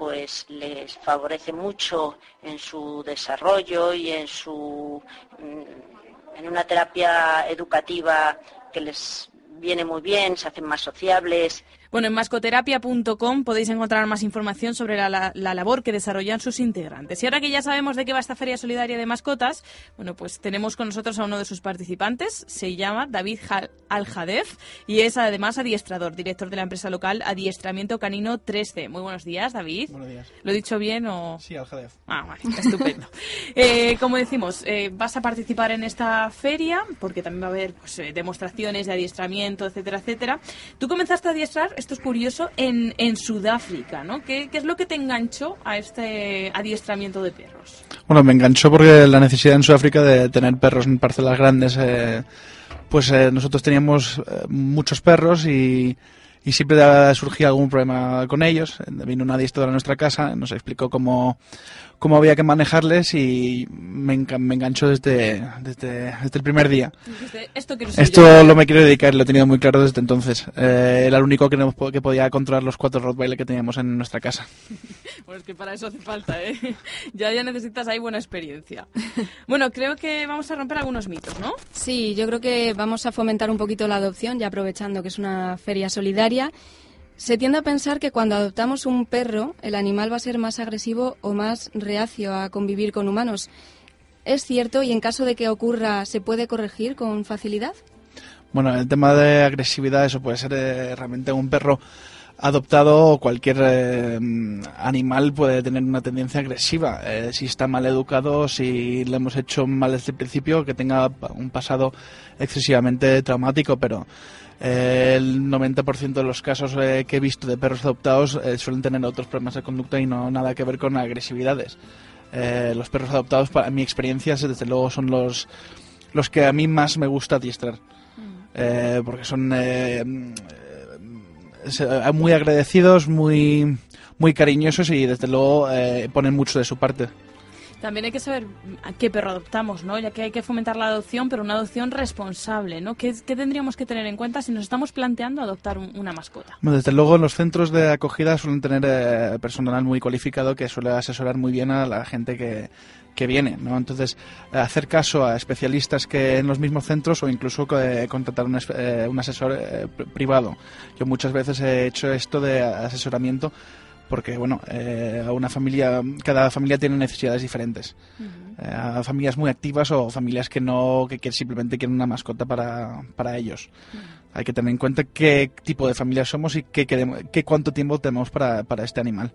pues les favorece mucho en su desarrollo y en su mm, en una terapia educativa que les viene muy bien, se hacen más sociables. Bueno, en mascoterapia.com podéis encontrar más información sobre la, la- la labor que desarrollan sus integrantes. Y ahora que ya sabemos de qué va esta Feria Solidaria de Mascotas, bueno, pues tenemos con nosotros a uno de sus participantes. Se llama David Ja- Aljadef y es además adiestrador, director de la empresa local Adiestramiento Canino 3C. Muy buenos días, David. Buenos días. ¿Lo he dicho bien o...? Sí, Aljadef. Ah, vale, estupendo. Eh, como decimos, eh, vas a participar en esta feria porque también va a haber pues, eh, demostraciones de adiestramiento, etcétera, etcétera. Tú comenzaste a adiestrar, esto es curioso, en, en Sudáfrica, ¿no? ¿Qué, qué es lo que te enganchó a este adiestramiento de perros? Bueno, me enganchó porque la necesidad en Sudáfrica de tener perros en parcelas grandes, eh, pues eh, nosotros teníamos eh, muchos perros y, y siempre surgía algún problema con ellos. Vino una adiestradora a nuestra casa, nos explicó cómo, cómo había que manejarles y me, enganchó desde, desde, desde el primer día. Dijiste, esto Esto yo". lo me quiero dedicar, lo he tenido muy claro desde entonces. Eh, era el único que, no- que podía controlar los cuatro Rottweiler que teníamos en nuestra casa. Bueno, es que para eso hace falta, ¿eh? ya, ya necesitas ahí buena experiencia. Bueno, creo que vamos a romper algunos mitos, ¿no? Sí, yo creo que vamos a fomentar un poquito la adopción, ya aprovechando que es una feria solidaria. Se tiende a pensar que cuando adoptamos un perro, el animal va a ser más agresivo o más reacio a convivir con humanos. ¿Es cierto y en caso de que ocurra, se puede corregir con facilidad? Bueno, el tema de agresividad, eso puede ser eh, realmente un perro adoptado o cualquier eh, animal puede tener una tendencia agresiva. Eh, si está mal educado, si le hemos hecho mal desde el principio, que tenga un pasado excesivamente traumático, pero eh, el 90% de los casos eh, que he visto de perros adoptados eh, suelen tener otros problemas de conducta y no nada que ver con agresividades. Eh, los perros adoptados, para mi experiencia, desde luego son los, los que a mí más me gusta adiestrar. Eh, porque son se- muy agradecidos, muy, muy cariñosos y desde luego eh, ponen mucho de su parte. También hay que saber qué perro adoptamos, ¿no? Ya que hay que fomentar la adopción, pero una adopción responsable, ¿no? ¿Qué, tendríamos que tener en cuenta si nos estamos planteando adoptar un- una mascota? Desde luego, los centros de acogida suelen tener eh, personal muy cualificado que suele asesorar muy bien a la gente que, que viene, ¿no? Entonces, hacer caso a especialistas que en los mismos centros o incluso eh, contratar un, eh, un asesor eh, pr- privado. Yo muchas veces he hecho esto de asesoramiento porque, bueno, eh, una familia, cada familia tiene necesidades diferentes. Eh, a familias muy activas o familias que no, que, que simplemente quieren una mascota para, para ellos. Hay que tener en cuenta qué tipo de familia somos y qué, queremos- qué cuánto tiempo tenemos para, para este animal.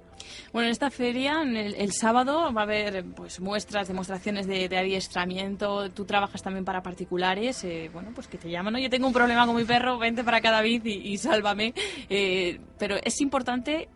Bueno, en esta feria, el, el sábado, va a haber pues muestras, demostraciones de, de adiestramiento. Tú trabajas también para particulares, eh, bueno, pues que te llaman. Oye, tengo un problema con mi perro, vente para cada vez y, y sálvame. Eh, pero es importante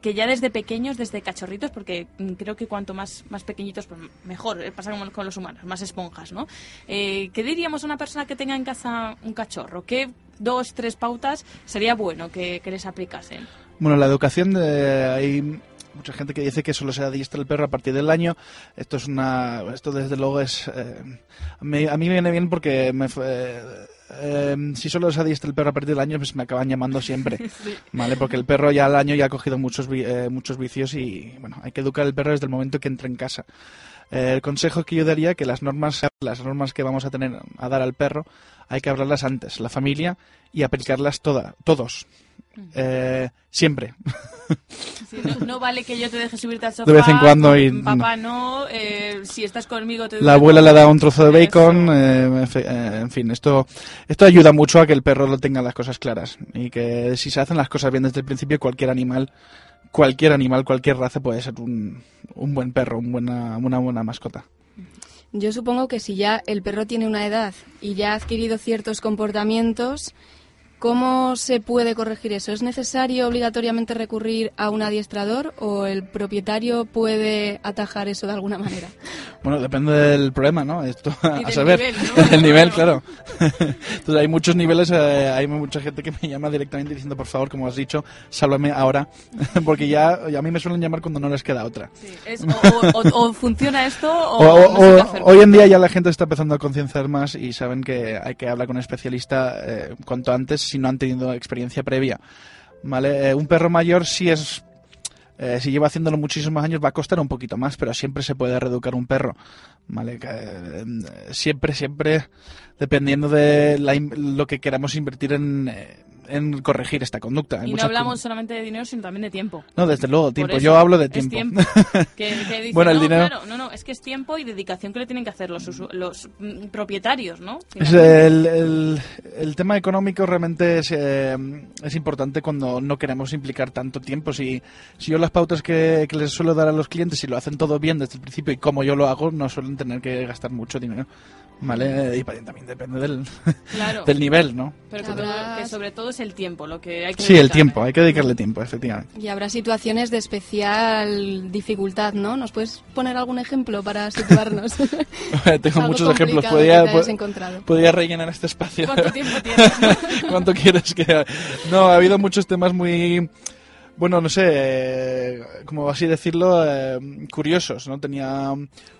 que ya desde pequeños, desde cachorritos, porque mm, creo que cuanto más, más pequeñitos, pues mejor. eh, Pasa como con los humanos, más esponjas, ¿no? Eh, ¿Qué diríamos a una persona que tenga en casa un cachorro? ¿Qué dos, tres pautas sería bueno que, les aplicasen? Bueno, la educación, hay mucha gente que dice que solo se adiestra el perro a partir del año. Esto es una, esto desde luego es, eh, a, mí, me viene bien porque me, fue- eh, si solo se adiestra el perro a partir del año, pues me acaban llamando siempre, ¿vale? Porque el perro ya al año ya ha cogido muchos, eh, muchos vicios y, bueno, hay que educar al perro desde el momento que entra en casa. Eh, el consejo que yo daría que las normas, las normas que vamos a tener a dar al perro, hay que hablarlas antes, la familia, y aplicarlas toda, todos. Eh, siempre. Sí, no, no vale que yo te deje subirte al sofá. De vez en cuando y- Papá no. eh, si estás conmigo te La abuela le da un trozo de bacon, eh, en eh, fin, esto, esto ayuda mucho a que el perro lo tenga las cosas claras y que si se hacen las cosas bien desde el principio, cualquier animal, cualquier animal, cualquier raza puede ser un, un buen perro, un buena, una buena mascota. Yo supongo que si ya el perro tiene una edad y ya ha adquirido ciertos comportamientos, ¿cómo se puede corregir eso? ¿Es necesario obligatoriamente recurrir a un adiestrador o el propietario puede atajar eso de alguna manera? Bueno, depende del problema, ¿no? Esto a del saber. nivel, ¿no? el nivel, claro. Entonces hay muchos niveles, eh, hay mucha gente que me llama directamente diciendo, por favor, como has dicho, sálvame ahora, porque ya, ya a mí me suelen llamar cuando no les queda otra. Es- o, o- o funciona esto o, no hoy en día ya la gente está empezando a concienciar más y saben que hay que hablar con un especialista eh, cuanto antes si no han tenido experiencia previa. Eh, un perro mayor si es eh, si lleva haciéndolo muchísimos años va a costar un poquito más, pero siempre se puede reeducar un perro. ¿Vale? Eh, siempre, siempre, dependiendo de la lo que queramos invertir en, en corregir esta conducta. Y no hablamos solamente de dinero, sino también de tiempo. No, desde luego, tiempo. Yo hablo de es tiempo. Que, Bueno, el no, dinero- claro, no, no, es que es tiempo y dedicación que le tienen que hacer los, usu- los mm, propietarios, ¿no? Es el, el- el tema económico realmente es, eh, es importante cuando no queremos implicar tanto tiempo. Si, si yo las pautas que, que les suelo dar a los clientes, si lo hacen todo bien desde el principio y como yo lo hago, no suelen tener que gastar mucho dinero. ¿Vale? Y también depende del, Claro. del nivel, ¿no? Pero que, todo- que sobre todo es el tiempo lo que hay que Sí, el tiempo, hay que dedicarle tiempo, efectivamente. Y habrá situaciones de especial dificultad, ¿no? ¿Nos puedes poner algún ejemplo para situarnos? Tengo muchos ejemplos. Podría, que te hayas po- encontrado. podría rellenar este espacio. ¿Cuánto tiempo tienes? ¿Cuánto quieres que.? No, ha habido muchos temas muy. Bueno, no sé, eh, como así decirlo, eh, curiosos, ¿no? Tenía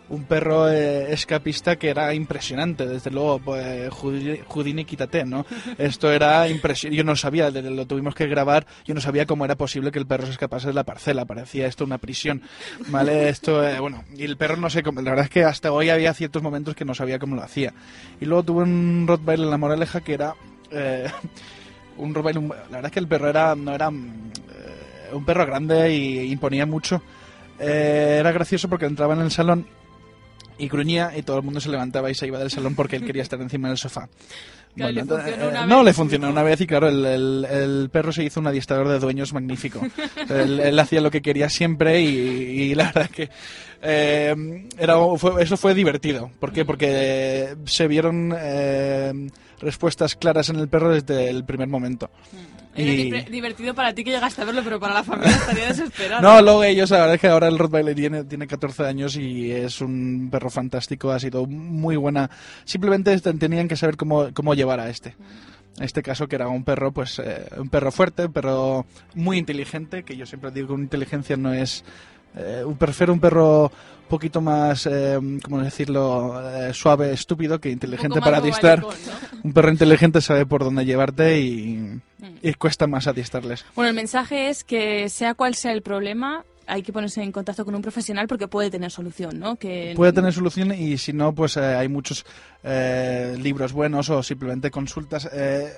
un perro eh, escapista que era impresionante, desde luego, pues, Houdini, quítate, ¿no? Esto era impresionante, yo no sabía, lo tuvimos que grabar, yo no sabía cómo era posible que el perro se escapase de la parcela, parecía esto una prisión, ¿vale? Esto, eh, bueno, y el perro no sé cómo, la verdad es que hasta hoy había ciertos momentos que no sabía cómo lo hacía. Y luego tuve un Rottweiler en la Moraleja que era... eh, un Rottweiler, la verdad es que el perro era no era mm, eh, un perro grande y imponía mucho. Eh, era gracioso porque entraba en el salón y gruñía y todo el mundo se levantaba y se iba del salón porque él quería estar encima del sofá. Claro, le eh, no, le funcionó una vez y claro, el, el- el perro se hizo un adiestrador de dueños magnífico. él, él hacía lo que quería siempre y, y la verdad que eh, era, fue- eso fue divertido. ¿Por qué? Porque se vieron eh, respuestas claras en el perro desde el primer momento. Era Y- divertido para ti que llegaste a verlo, pero para la familia estaría desesperado. no, luego ellos, la verdad es que ahora el Rottweiler tiene, tiene 14 años y es un perro fantástico, ha sido muy buena. Simplemente este- tenían que saber cómo, cómo llevar a este. En este caso que era un perro, pues eh, un perro fuerte, un perro muy inteligente, que yo siempre digo que una inteligencia no es eh, un prefiero un perro poquito más, eh, ¿cómo decirlo?, eh, suave, estúpido que inteligente para adiestrar. Un perro inteligente sabe por dónde llevarte y, y cuesta más adiestrarles. Bueno, el mensaje es que sea cual sea el problema, hay que ponerse en contacto con un profesional porque puede tener solución, ¿no? Que Puede tener solución y si no, pues eh, hay muchos eh, libros buenos o simplemente consultas. Eh,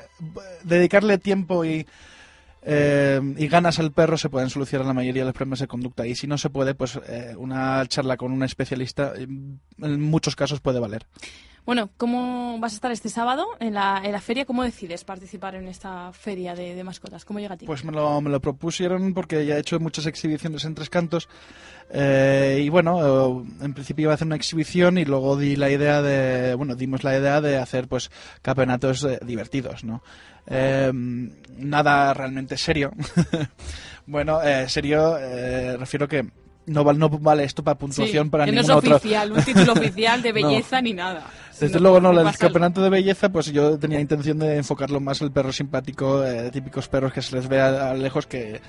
dedicarle tiempo y, eh, y ganas al perro se pueden solucionar la mayoría de los problemas de conducta y si no se puede, pues eh, una charla con un especialista en muchos casos puede valer. Bueno, ¿cómo vas a estar este sábado en la, en la feria? ¿Cómo decides participar en esta feria de, de mascotas? ¿Cómo llega a ti? Pues me lo, me lo propusieron porque ya he hecho muchas exhibiciones en Tres Cantos eh, y bueno, eh, en principio iba a hacer una exhibición y luego di la idea de, bueno, dimos la idea de hacer pues campeonatos eh, divertidos, ¿no? Eh, nada realmente serio. bueno, eh, serio, eh, refiero que no, no vale esto para puntuación Sí, para que no es ningún otro. oficial, un título oficial de No. belleza ni nada. Desde luego no, por el campeonato de belleza, pues yo tenía intención de enfocarlo más al perro simpático, eh, típicos perros que se les ve a, a lejos que,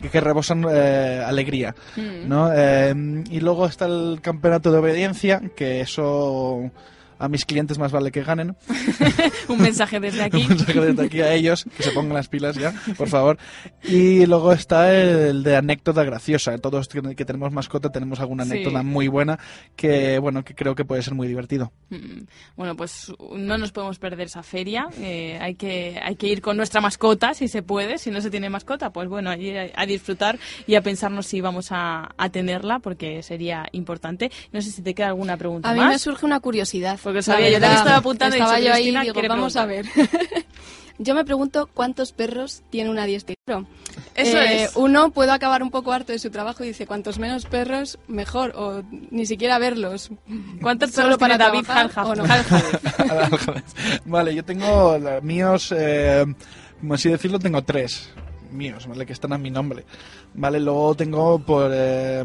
que, que rebosan eh, alegría, Mm. ¿no? Eh, y luego está el campeonato de obediencia, que eso a mis clientes más vale que ganen. un mensaje desde aquí. Un mensaje desde aquí a ellos, que se pongan las pilas ya, por favor. Y luego está el de anécdota graciosa. Todos que tenemos mascota tenemos alguna Sí. anécdota muy buena que, bueno, que creo que puede ser muy divertido. Mm, Bueno, pues no nos podemos perder esa feria. eh, hay, que, hay que ir con nuestra mascota, si se puede. Si no se tiene mascota, pues bueno, a, a disfrutar y a pensarnos si vamos a, a tenerla, porque sería importante. No sé si te queda alguna pregunta A mí más. me surge una curiosidad. Porque sabía, yo también estaba apuntando y Estaba dicho, yo ahí digo, vamos a ver. yo me pregunto cuántos perros tiene un adiestrador. Eso Eh, es. Uno puedo acabar un poco harto de su trabajo y dice, cuantos menos perros, mejor. O ni siquiera verlos. ¿Cuántos Solo perros para tiene David trabajar, no? vale, yo tengo la- míos, eh, como así decirlo, tengo tres míos, ¿vale? Que están a mi nombre. Vale, luego tengo por eh,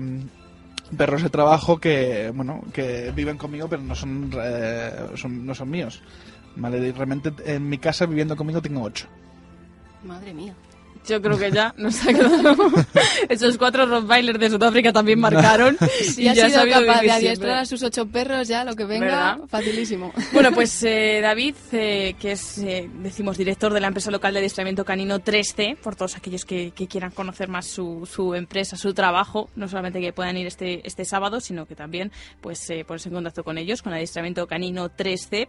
perros de trabajo que, bueno, que viven conmigo pero no son, eh, no son míos. Vale, realmente en mi casa viviendo conmigo tengo ocho. Madre mía. Yo creo que ya nos ha quedado. Esos cuatro Rottweilers de Sudáfrica también marcaron. Si y ha ya sido sabido capaz de adiestrar siempre. a sus ocho perros, ya lo que venga, ¿Verdad? facilísimo. Bueno, pues eh, David, eh, que es, eh, decimos, director de la empresa local de adiestramiento canino 3C, por todos aquellos que, que quieran conocer más su, su empresa, su trabajo, no solamente que puedan ir este, este sábado, sino que también pues eh, ponerse en contacto con ellos, con adiestramiento canino 3C.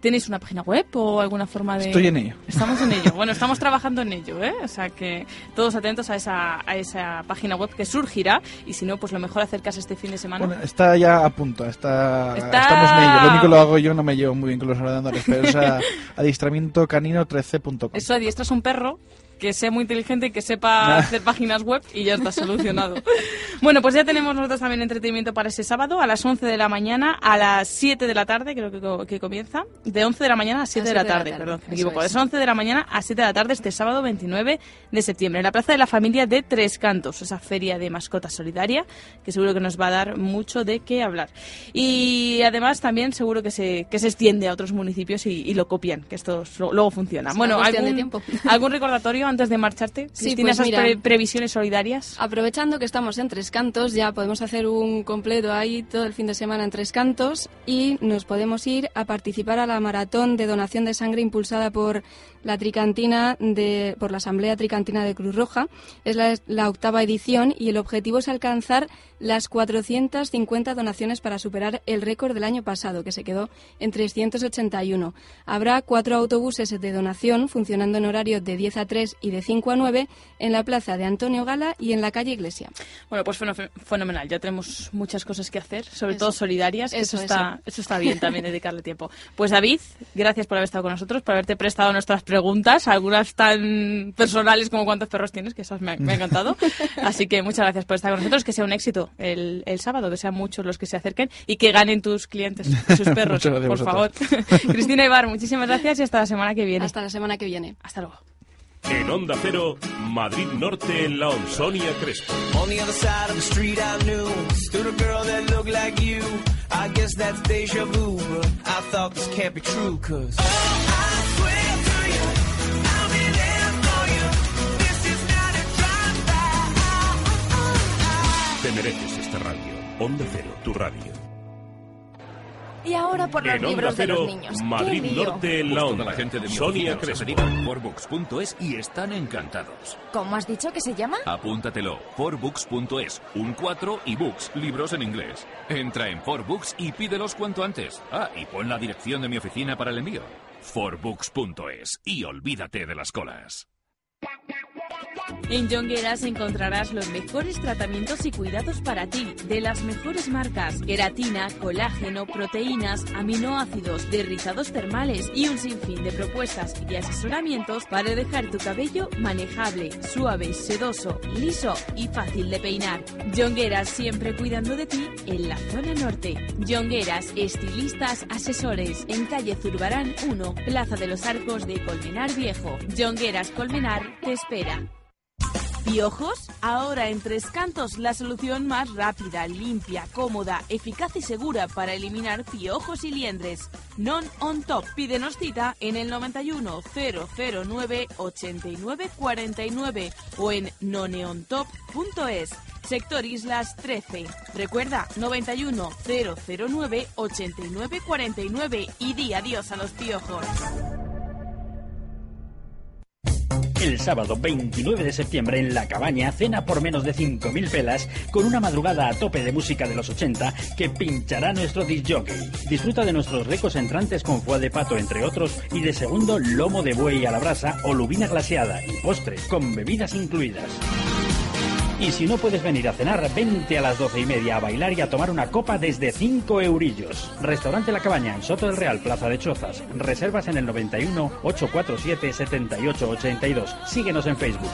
¿Tenéis una página web o alguna forma de...? Estoy en ello. Estamos en ello. Bueno, estamos trabajando en ello, ¿eh? O sea que todos atentos a esa, a esa página web que surgirá y si no, pues lo mejor acercarse este fin de semana. Bueno, está ya a punto, está, Está- estamos en ello. Lo único que lo hago yo, no me llevo muy bien con los ordenadores, pero es a, adiestramiento canino 13.com. Eso adiestras un perro que sea muy inteligente y que sepa hacer páginas web y ya está solucionado. bueno, pues ya tenemos nosotros también entretenimiento para ese sábado a las 11 de la mañana, a las 7 de la tarde, creo que, que comienza. De 11 de la mañana a 7 de la tarde, perdón, me equivoco. es. De 11 de la mañana a 7 de la tarde este sábado 29 de septiembre en la Plaza de la Familia de Tres Cantos, esa feria de mascotas solidaria que seguro que nos va a dar mucho de qué hablar. Y además también seguro que se, que se extiende a otros municipios y, y lo copian, que esto luego funciona. Es bueno, ¿algún. ¿algún recordatorio antes de marcharte? Sí, Cristina, pues esas mira. pre- previsiones solidarias. Aprovechando que estamos en Tres Cantos, ya podemos hacer un completo ahí todo el fin de semana en Tres Cantos y nos podemos ir a participar a la maratón de donación de sangre impulsada por la Tricantina de, por la Asamblea Tricantina de Cruz Roja. Es la, la octava edición y el objetivo es alcanzar las 450 donaciones para superar el récord del año pasado, que se quedó en 381. Habrá cuatro autobuses de donación funcionando en horario de 10 a 3 y de 5 a 9 en la plaza de Antonio Gala y en la calle Iglesia. Bueno, pues feno- fenomenal. Ya tenemos muchas cosas que hacer, sobre Eso. todo solidarias. que Eso, Eso, está, eso. eso está bien también dedicarle tiempo. Pues David, gracias por haber estado con nosotros, por haberte prestado nuestras preguntas, algunas tan personales como cuántos perros tienes, que esas me ha, me ha encantado. Así que muchas gracias por estar con nosotros, que sea un éxito el, el sábado, que sean muchos los que se acerquen y que ganen tus clientes, sus perros, por favor. vosotros. Cristina Ibar, muchísimas gracias y hasta la semana que viene. Hasta la semana que viene. Hasta luego. En Onda Cero, Madrid Norte en la Onsonia Crespo. On the other side of the street I knew stood a girl that looked like you. I guess that's deja vu, but I thought this can't be true, cause I swear mereces esta radio. Onda Cero, tu radio. Y ahora por los En Onda libros de los niños. ¡Qué Madrid! Norte en la onda. la gente de mi Sonia Crespo. forbooks.es y están encantados. ¿Cómo has dicho que se llama? Apúntatelo, forbooks.es, un 4 y books, libros en inglés. Entra en forbooks y pídelos cuanto antes. Ah, y pon la dirección de mi oficina para el envío. forbooks.es y olvídate de las colas. En Jongueras encontrarás los mejores tratamientos y cuidados para ti, de las mejores marcas, queratina, colágeno, proteínas, aminoácidos, derrizados termales y un sinfín de propuestas y asesoramientos para dejar tu cabello manejable, suave, sedoso, liso y fácil de peinar. Jongueras siempre cuidando de ti en la zona norte. Jongueras, estilistas, asesores, en calle Zurbarán 1, Plaza de los Arcos de Colmenar Viejo. Jongueras Colmenar te espera. ¿Piojos? Ahora en Tres Cantos la solución más rápida, limpia, cómoda, eficaz y segura para eliminar piojos y liendres. Non on top. Pídenos cita en el 91 009 89 49 o en noneontop.es. Sector Islas 13. Recuerda 91 009 89 49 y di adiós a los piojos. El sábado 29 de septiembre en La Cabaña, cena por menos de 5.000 pelas con una madrugada a tope de música de los 80 que pinchará nuestro disc jockey. Disfruta de nuestros ricos entrantes con foie de pato, entre otros, y de segundo lomo de buey a la brasa o lubina glaseada y postre con bebidas incluidas. Y si no puedes venir a cenar, vente a las doce y media a bailar y a tomar una copa desde 5 eurillos. Restaurante La Cabaña, en Soto del Real, Plaza de Chozas. Reservas en el 91 847 7882. Síguenos en Facebook.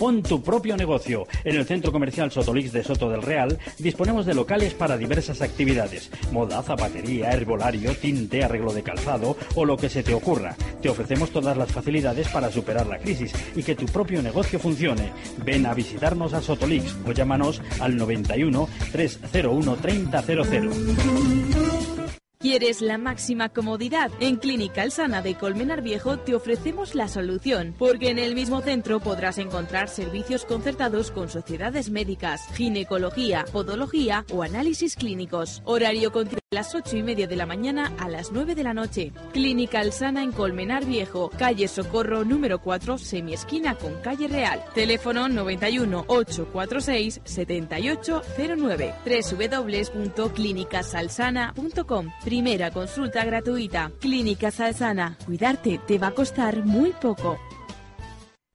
Pon tu propio negocio. En el Centro Comercial Sotolix de Soto del Real disponemos de locales para diversas actividades. Moda, zapatería, herbolario, tinte, arreglo de calzado o lo que se te ocurra. Te ofrecemos todas las facilidades para superar la crisis y que tu propio negocio funcione. Ven a visitarnos a Sotolix o llámanos al 91 301 3000. ¿Quieres la máxima comodidad? En Clínica Alsana de Colmenar Viejo te ofrecemos la solución, porque en el mismo centro podrás encontrar servicios concertados con sociedades médicas, ginecología, podología o análisis clínicos. Horario continuo las 8 y media de la mañana a las 9 de la noche. Clínica Alsana en Colmenar Viejo, calle Socorro número 4, semiesquina con calle Real. Teléfono 91 846 7809 www.clinicasalsana.com Primera consulta gratuita. Clínica Salsana. Cuidarte te va a costar muy poco.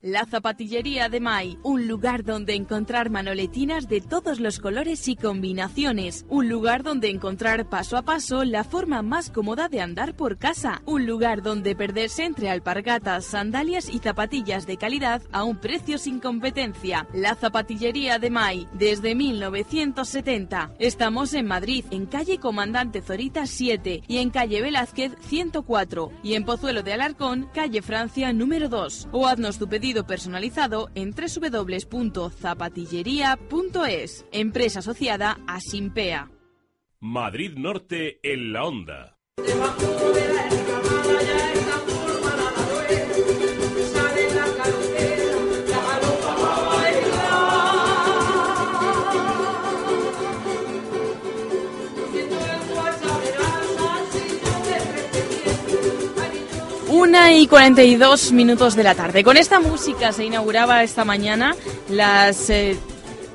La Zapatillería de Mai, un lugar donde encontrar manoletinas de todos los colores y combinaciones, un lugar donde encontrar paso a paso la forma más cómoda de andar por casa, un lugar donde perderse entre alpargatas, sandalias y zapatillas de calidad a un precio sin competencia. La Zapatillería de Mai, desde 1970. Estamos en Madrid, en calle Comandante Zorita 7 y en calle Velázquez 104 y en Pozuelo de Alarcón, calle Francia número 2. O haznos tu pedido personalizado en www.zapatillería.es. Empresa asociada a Simpea. Madrid Norte en la onda. Una y 42 minutos de la tarde. Con esta música se inauguraba esta mañana las eh,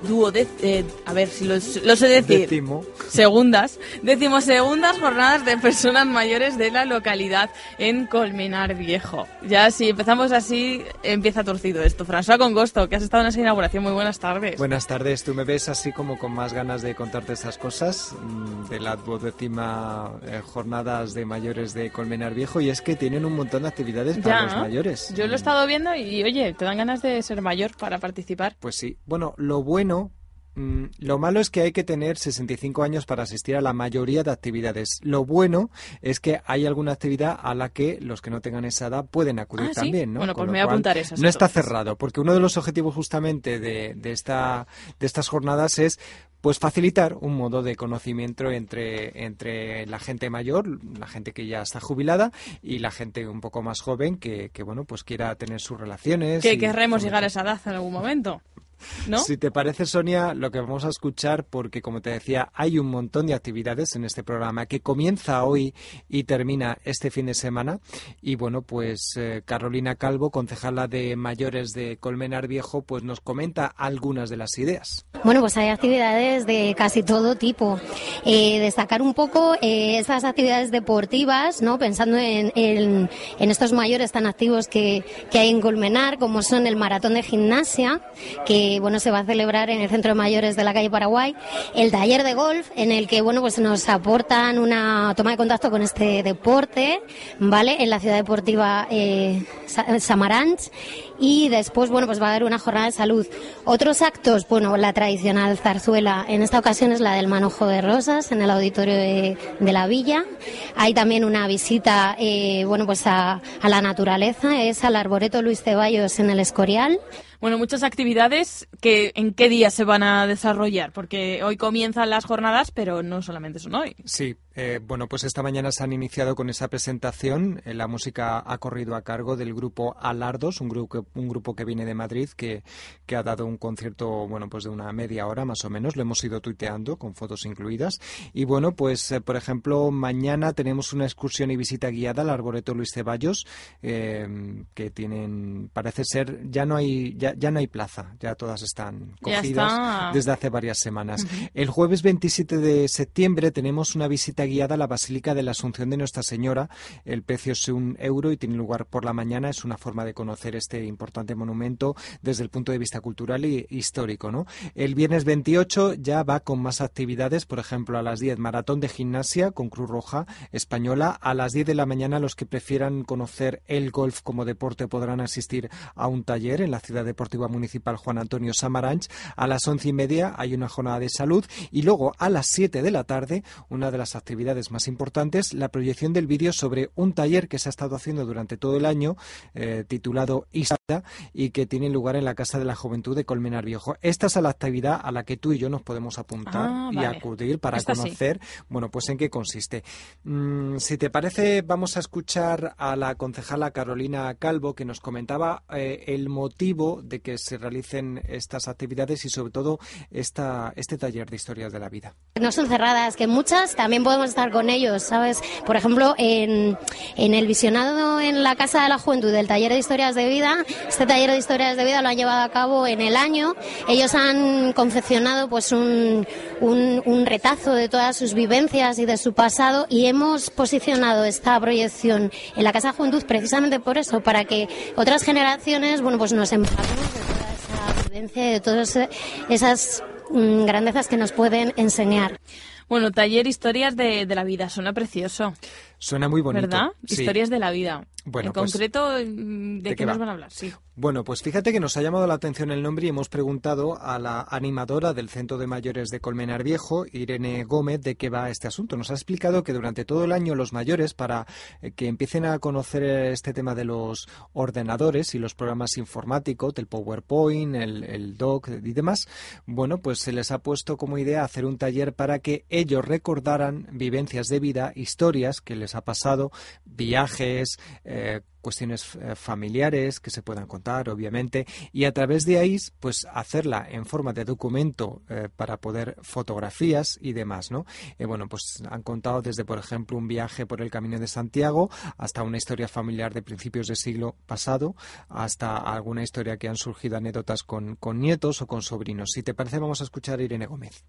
duodec- eh, a ver si los- lo sé decir. Décimo. Segundas, decimosegundas jornadas de personas mayores de la localidad en Colmenar Viejo. Ya si empezamos así, empieza torcido esto. François Congosto, que has estado en esa inauguración, muy buenas tardes. Buenas tardes, tú me ves así como con más ganas de contarte estas cosas mm, de la duodécima eh, jornadas de mayores de Colmenar Viejo y es que tienen un montón de actividades para Ya, los mayores. Yo lo he estado viendo y, oye, te dan ganas de ser mayor para participar. Pues sí, bueno, lo bueno, mm, lo malo es que hay que tener 65 años para asistir a la mayoría de actividades. Lo bueno es que hay alguna actividad a la que los que no tengan esa edad pueden acudir Ah, ¿sí? también, ¿no? Bueno, pues me voy a apuntar esas No está cerrado, porque uno de los objetivos justamente de, de esta, de estas jornadas es pues facilitar un modo de conocimiento entre, entre la gente mayor, la gente que ya está jubilada y la gente un poco más joven que, que bueno, pues quiera tener sus relaciones. Que y querremos llegar a esa edad en algún momento. ¿No? Si te parece, Sonia, lo que vamos a escuchar, porque como te decía, hay un montón de actividades en este programa que comienza hoy y termina este fin de semana. Y bueno, pues eh, Carolina Calvo, concejala de mayores de Colmenar Viejo, pues nos comenta algunas de las ideas. Bueno, pues hay actividades de casi todo tipo. Eh, destacar un poco eh, estas actividades deportivas, ¿no? Pensando en, en- en estos mayores tan activos que, que hay en Colmenar, como son el maratón de gimnasia, que bueno se va a celebrar en el Centro de Mayores de la calle Paraguay, el taller de golf, en el que bueno pues nos aportan una toma de contacto con este deporte, ¿vale? En la ciudad deportiva eh, Sa- Samaranch y después, bueno, pues va a haber una jornada de salud. Otros actos, bueno, la tradicional zarzuela, en esta ocasión es la del manojo de rosas en el auditorio de, de la villa. Hay también una visita, eh, bueno, pues a, a la naturaleza, es al arboreto Luis Ceballos en el Escorial. Bueno, muchas actividades que en qué día se van a desarrollar, porque hoy comienzan las jornadas, pero no solamente son hoy. Sí, eh, bueno, pues esta mañana se han iniciado con esa presentación. Eh, la música ha corrido a cargo del grupo Alardos, un grupo, un grupo que viene de Madrid, que, que ha dado un concierto, bueno, pues de una media hora más o menos. Lo hemos ido tuiteando con fotos incluidas. Y bueno, pues eh, por ejemplo, mañana tenemos una excursión y visita guiada al Arboreto Luis Ceballos, eh, que tienen, parece ser, ya no hay, ya, ya no hay plaza, ya todas están cogidas está. desde hace varias semanas. El jueves 27 de septiembre tenemos una visita guiada a la Basílica de la Asunción de Nuestra Señora. El precio es un euro y tiene lugar por la mañana. Es una forma de conocer este importante monumento desde el punto de vista cultural y histórico. ¿no? El viernes 28 ya va con más actividades. Por ejemplo, a las 10 maratón de gimnasia con Cruz Roja Española. A las 10 de la mañana los que prefieran conocer el golf como deporte podrán asistir a un taller en la Ciudad Deportiva Municipal Juan Antonio Samaranch. A las once y media hay una jornada de salud y luego a las 7 de la tarde, una de las actividades más importantes, la proyección del vídeo sobre un taller que se ha estado haciendo durante todo el año, eh, titulado ISA, y que tiene lugar en la Casa de la Juventud de Colmenar Viejo. Esta es la actividad a la que tú y yo nos podemos apuntar Ah, y vale. acudir para Esta sí. conocer, bueno, pues en qué consiste. Mm, si te parece, vamos a escuchar a la concejala Carolina Calvo, que nos comentaba eh, el motivo de que se realicen estas actividades y sobre todo esta, este taller de historias de la vida. No son cerradas, que muchas también podemos estar con ellos, ¿sabes? Por ejemplo, en, en el visionado en la Casa de la Juventud del taller de historias de vida, este taller de historias de vida lo han llevado a cabo en el año. Ellos han confeccionado pues un, un, un retazo de todas sus vivencias y de su pasado y hemos posicionado esta proyección en la Casa de la Juventud precisamente por eso, para que otras generaciones, bueno, pues nos empapemos de toda esa vivencia y de todas esas mm, grandezas que nos pueden enseñar. Bueno, taller Historias de, de la Vida, suena precioso. Suena muy bonito. ¿Verdad? Sí. Historias de la vida. Bueno, en pues, concreto, ¿de, ¿de qué, qué nos va? van a hablar? Sí. Bueno, pues fíjate que nos ha llamado la atención el nombre y hemos preguntado a la animadora del Centro de Mayores de Colmenar Viejo, Irene Gómez, de qué va este asunto. Nos ha explicado que durante todo el año los mayores, para eh, que empiecen a conocer este tema de los ordenadores y los programas informáticos, del PowerPoint, el, el Doc y demás, bueno, pues se les ha puesto como idea hacer un taller para que ellos recordaran vivencias de vida, historias que les ha pasado, viajes, eh, cuestiones eh, familiares que se puedan contar, obviamente, y a través de ahí, pues hacerla en forma de documento eh, para poder fotografías y demás, ¿no? Bueno, pues han contado desde, por ejemplo, un viaje por el Camino de Santiago hasta una historia familiar de principios del siglo pasado, hasta alguna historia que han surgido anécdotas con, con nietos o con sobrinos. Si te parece, vamos a escuchar a Irene Gómez.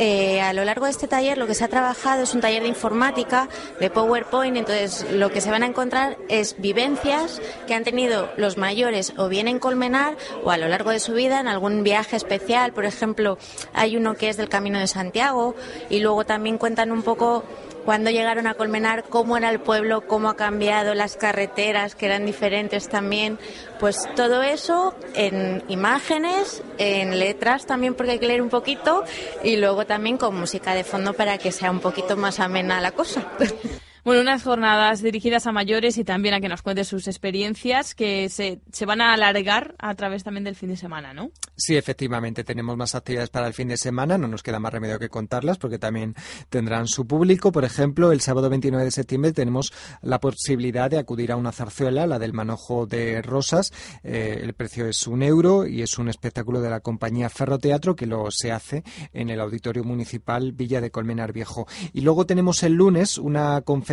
Eh, a lo largo de este taller lo que se ha trabajado es un taller de informática, de PowerPoint, entonces lo que se van a encontrar es vivencias que han tenido los mayores o bien en Colmenar o a lo largo de su vida en algún viaje especial, por ejemplo, hay uno que es del Camino de Santiago y luego también cuentan un poco cuando llegaron a Colmenar, cómo era el pueblo, cómo ha cambiado las carreteras, que eran diferentes también. Pues todo eso en imágenes, en letras también, porque hay que leer un poquito, y luego también con música de fondo para que sea un poquito más amena la cosa. Bueno, unas jornadas dirigidas a mayores y también a que nos cuente sus experiencias que se, se van a alargar a través también del fin de semana, ¿no? Sí, efectivamente, tenemos más actividades para el fin de semana, no nos queda más remedio que contarlas porque también tendrán su público. Por ejemplo, el sábado 29 de septiembre tenemos la posibilidad de acudir a una zarzuela, la del manojo de rosas. Eh, el precio es un euro y es un espectáculo de la compañía Ferroteatro que lo se hace en el Auditorio Municipal Villa de Colmenar Viejo. Y luego tenemos el lunes una conferencia,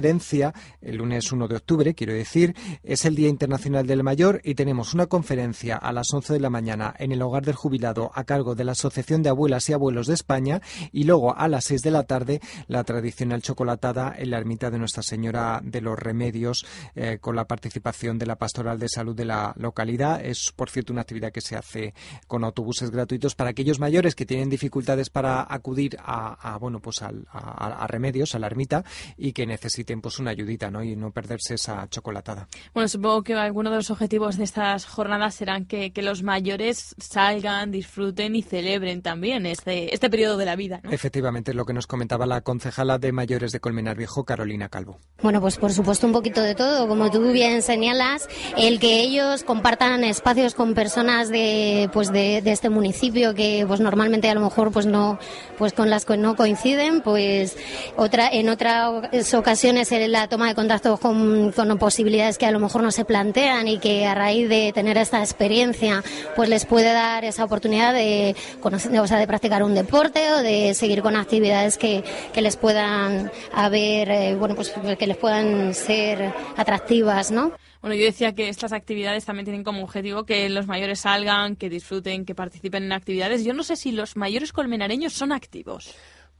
el lunes 1 de octubre, quiero decir, es el Día Internacional del Mayor y tenemos una conferencia a las 11 de la mañana en el Hogar del Jubilado a cargo de la Asociación de Abuelas y Abuelos de España y luego a las 6 de la tarde la tradicional chocolatada en la ermita de Nuestra Señora de los Remedios eh, con la participación de la Pastoral de Salud de la localidad. Es, por cierto, una actividad que se hace con autobuses gratuitos para aquellos mayores que tienen dificultades para acudir a, bueno, pues a, Remedios, a la ermita y que necesiten pues una ayudita, ¿no? Y no perderse esa chocolatada. Bueno, supongo que alguno de los objetivos de estas jornadas serán que, que los mayores salgan, disfruten y celebren también este, este periodo de la vida. Efectivamente, es lo que nos comentaba la concejala de mayores de Colmenar Viejo, Carolina Calvo. Bueno, pues por supuesto un poquito de todo. Como tú bien señalas, el que ellos compartan espacios con personas de, pues de, este municipio que pues normalmente a lo mejor pues no, pues con las que no coinciden, pues otra, en otras ocasiones la toma de contacto con, posibilidades que a lo mejor no se plantean y que a raíz de tener esta experiencia pues les puede dar esa oportunidad de, o sea, de practicar un deporte o de seguir con actividades que, que les puedan haber, eh, bueno, pues que les puedan ser atractivas, ¿no? Bueno, yo decía que estas actividades también tienen como objetivo que los mayores salgan, que disfruten, que participen en actividades. Yo no sé si los mayores colmenareños son activos.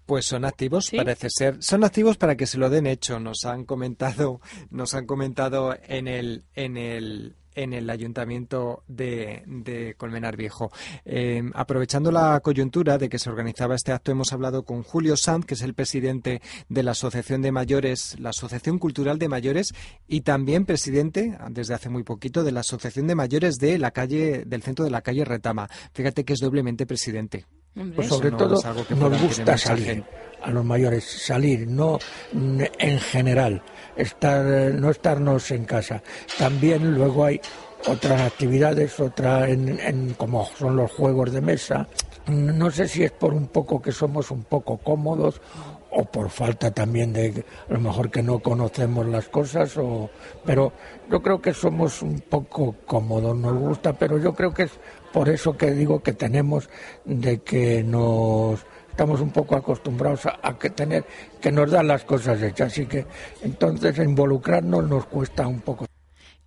Pues son activos, parece ser. Son activos para que se lo den hecho. Nos han comentado, nos han comentado en el, en el, en el ayuntamiento de, Colmenar Viejo. Eh, aprovechando la coyuntura de que se organizaba este acto, hemos hablado con Julio Sanz, que es el presidente de la Asociación de Mayores, la Asociación Cultural de Mayores, y también presidente, desde hace muy poquito, de la Asociación de Mayores de la calle, del centro de la calle Retama. Fíjate que es doblemente presidente. Pues sobre todo nos gusta salir a los mayores, salir, no en general, estar, no estarnos en casa. También luego hay otras actividades, otra en, como son los juegos de mesa. No sé si es por un poco que somos un poco cómodos o por falta también de a lo mejor que no conocemos las cosas o pero yo creo que somos un poco cómodos nos gusta pero yo creo que es por eso que digo que tenemos de que nos estamos un poco acostumbrados a, que tener que nos dan las cosas hechas. Así que entonces involucrarnos nos cuesta un poco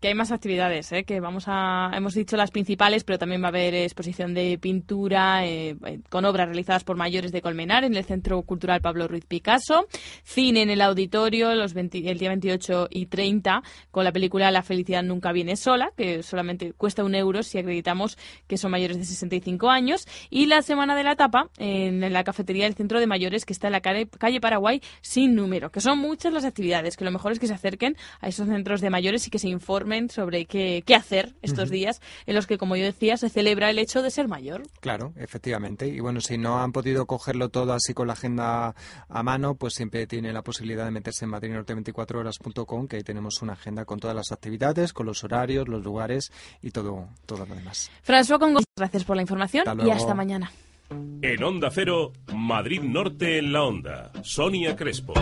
que hay más actividades, ¿eh? que vamos a, hemos dicho las principales, pero también va a haber exposición de pintura eh, eh, con obras realizadas por mayores de Colmenar en el Centro Cultural Pablo Ruiz Picasso, cine en el auditorio los el día 28 y 30 con la película La felicidad nunca viene sola, que solamente cuesta un euro si acreditamos que son mayores de 65 años, y la semana de la tapa en la cafetería del Centro de Mayores que está en la calle, calle Paraguay sin número, que son muchas las actividades, que lo mejor es que se acerquen a esos centros de mayores y que se informen sobre qué, qué hacer estos días en los que, como yo decía, se celebra el hecho de ser mayor. Claro, efectivamente. Y bueno, si no han podido cogerlo todo así con la agenda a mano, pues siempre tiene la posibilidad de meterse en madridnorte24horas.com, que ahí tenemos una agenda con todas las actividades, con los horarios, los lugares y todo, todo lo demás. François Congo, gracias por la información y hasta mañana. En Onda Cero, Madrid Norte en la Onda. Sonia Crespo.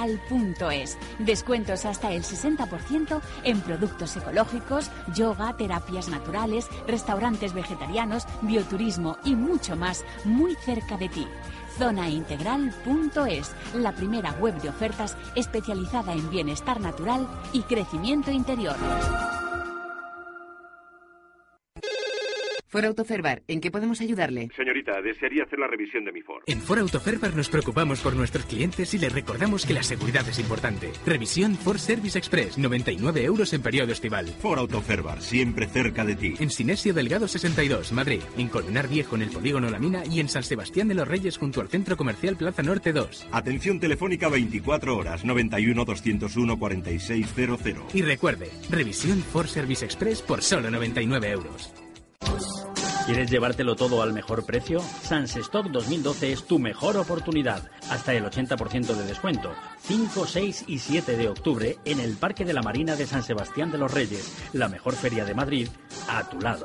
Zonaintegral.es. Descuentos hasta el 60% en productos ecológicos, yoga, terapias naturales, restaurantes vegetarianos, bioturismo y mucho más muy cerca de ti. Zonaintegral.es, la primera web de ofertas especializada en bienestar natural y crecimiento interior. For Autoferbar, ¿en qué podemos ayudarle? Señorita, desearía hacer la revisión de mi Ford. En For Autoferbar nos preocupamos por nuestros clientes y les recordamos que la seguridad es importante. Revisión Ford Service Express, 99 euros en periodo estival. For Autoferbar, siempre cerca de ti. En Sinesio Delgado 62, Madrid. En Colmenar Viejo, en el Polígono La Mina. Y en San Sebastián de los Reyes, junto al Centro Comercial Plaza Norte 2. Atención telefónica 24 horas, 91 201 4600. Y recuerde, revisión Ford Service Express por solo 99 euros. ¿Quieres llevártelo todo al mejor precio? Sans Stock 2012 es tu mejor oportunidad. Hasta el 80% de descuento. 5, 6 y 7 de octubre en el Parque de la Marina de San Sebastián de los Reyes, la mejor feria de Madrid, a tu lado.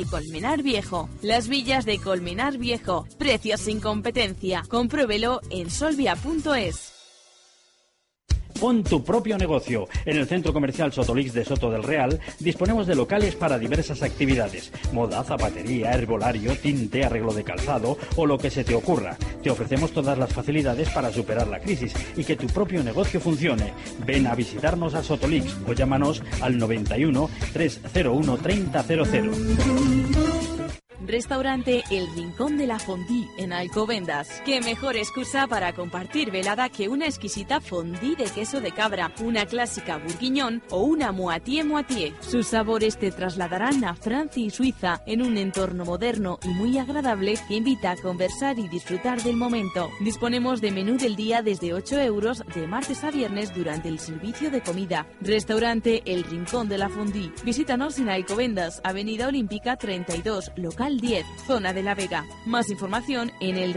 Colmenar Viejo. Las villas de Colmenar Viejo. Precios sin competencia. Compruébelo en solvia.es. Pon tu propio negocio. En el Centro Comercial Sotolix de Soto del Real disponemos de locales para diversas actividades. Moda, zapatería, herbolario, tinte, arreglo de calzado o lo que se te ocurra. Te ofrecemos todas las facilidades para superar la crisis y que tu propio negocio funcione. Ven a visitarnos a Sotolix o llámanos al 91 301 3000. Restaurante El Rincón de la Fondí en Alcobendas. Qué mejor excusa para compartir velada que una exquisita fondí de queso de cabra, una clásica bourguignon o una moitié moitié. Sus sabores te trasladarán a Francia y Suiza en un entorno moderno y muy agradable que invita a conversar y disfrutar del momento. Disponemos de menú del día desde 8 euros de martes a viernes durante el servicio de comida. Restaurante El Rincón de la Fondí. Visítanos en Alcobendas, Avenida Olímpica 32, local 10, zona de La Vega. Más información en el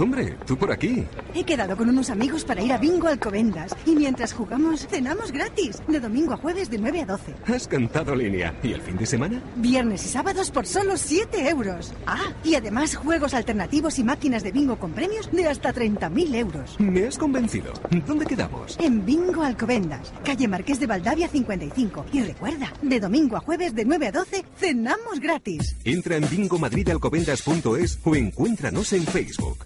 Hombre, tú por aquí. He quedado con unos amigos para ir a Bingo Alcobendas y mientras jugamos cenamos gratis, de domingo a jueves de 9 a 12. Has cantado línea. ¿Y el fin de semana? Viernes y sábados por solo 7 euros. Ah, y además juegos alternativos y máquinas de bingo con premios de hasta 30.000 euros. Me has convencido. ¿Dónde quedamos? En Bingo Alcobendas, calle Marqués de Valdavia 55. Y recuerda, de domingo a jueves de 9 a 12, cenamos gratis. Entra en bingomadridalcobendas.es o encuéntranos en Facebook.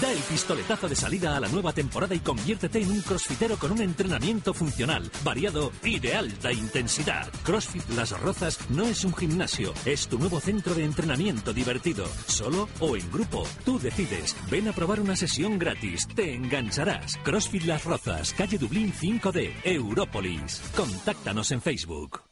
Da el pistoletazo de salida a la nueva temporada y conviértete en un crossfitero con un entrenamiento funcional, variado y de alta intensidad. CrossFit Las Rozas no es un gimnasio, es tu nuevo centro de entrenamiento divertido, solo o en grupo. Tú decides. Ven a probar una sesión gratis, te engancharás. CrossFit Las Rozas, calle Dublín 5D, Európolis. Contáctanos en Facebook.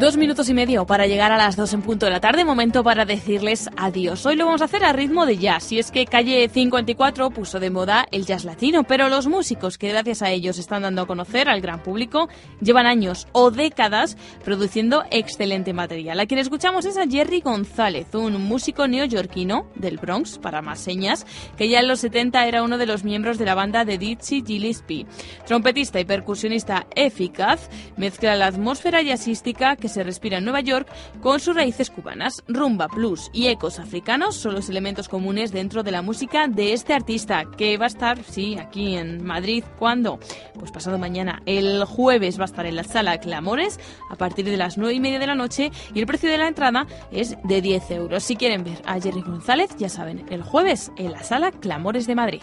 Dos minutos y medio para llegar a las dos en punto de la tarde, momento para decirles adiós. Hoy lo vamos a hacer a ritmo de jazz, y es que Calle 54 puso de moda el jazz latino, pero los músicos que gracias a ellos están dando a conocer al gran público llevan años o décadas produciendo excelente material. A quien escuchamos es a Jerry González, un músico neoyorquino del Bronx, para más señas, que ya en los 70 era uno de los miembros de la banda de Dizzy Gillespie. Trompetista y percusionista eficaz, mezcla la atmósfera jazzística que se respira en Nueva York con sus raíces cubanas. Rumba, blues y ecos africanos son los elementos comunes dentro de la música de este artista, que va a estar, sí, aquí en Madrid. ¿Cuándo? Pues pasado mañana. El jueves va a estar en la sala Clamores a partir de las 9 y media de la noche y el precio de la entrada es de 10 euros. Si quieren ver a Jerry González, ya saben, el jueves en la sala Clamores de Madrid.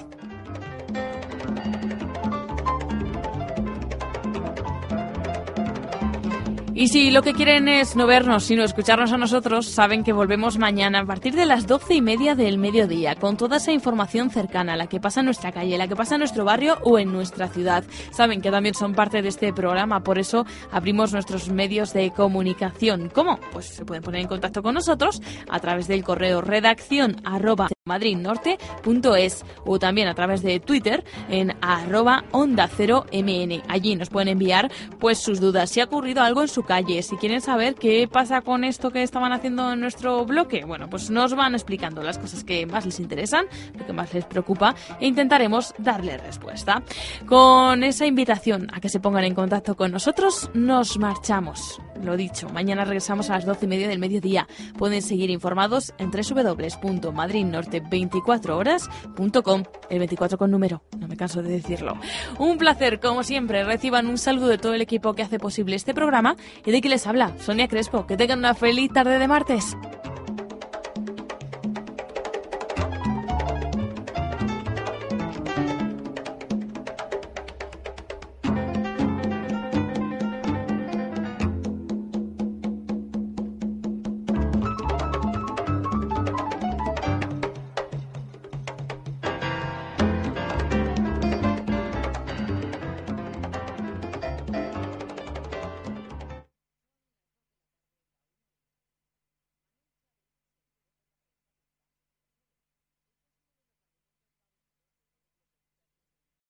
Y si lo que quieren es no vernos, sino escucharnos a nosotros, saben que volvemos mañana a partir de las doce y media del mediodía, con toda esa información cercana, la que pasa en nuestra calle, la que pasa en nuestro barrio o en nuestra ciudad. Saben que también son parte de este programa, por eso abrimos nuestros medios de comunicación. ¿Cómo? Pues se pueden poner en contacto con nosotros a través del correo redacción arroba madridnorte.es o también a través de Twitter en arroba onda cero mn. Allí nos pueden enviar pues sus dudas, si ha ocurrido algo en su calle, si quieren saber qué pasa con esto que estaban haciendo en nuestro bloque, bueno, pues nos van explicando las cosas que más les interesan, lo que más les preocupa e intentaremos darle respuesta. Con esa invitación a que se pongan en contacto con nosotros, nos marchamos. Lo dicho, mañana regresamos a las doce y media del mediodía. Pueden seguir informados en www.madridnorte24horas.com. El 24 con número, no me canso de decirlo. Un placer, como siempre. Reciban un saludo de todo el equipo que hace posible este programa y de que les habla, Sonia Crespo. Que tengan una feliz tarde de martes.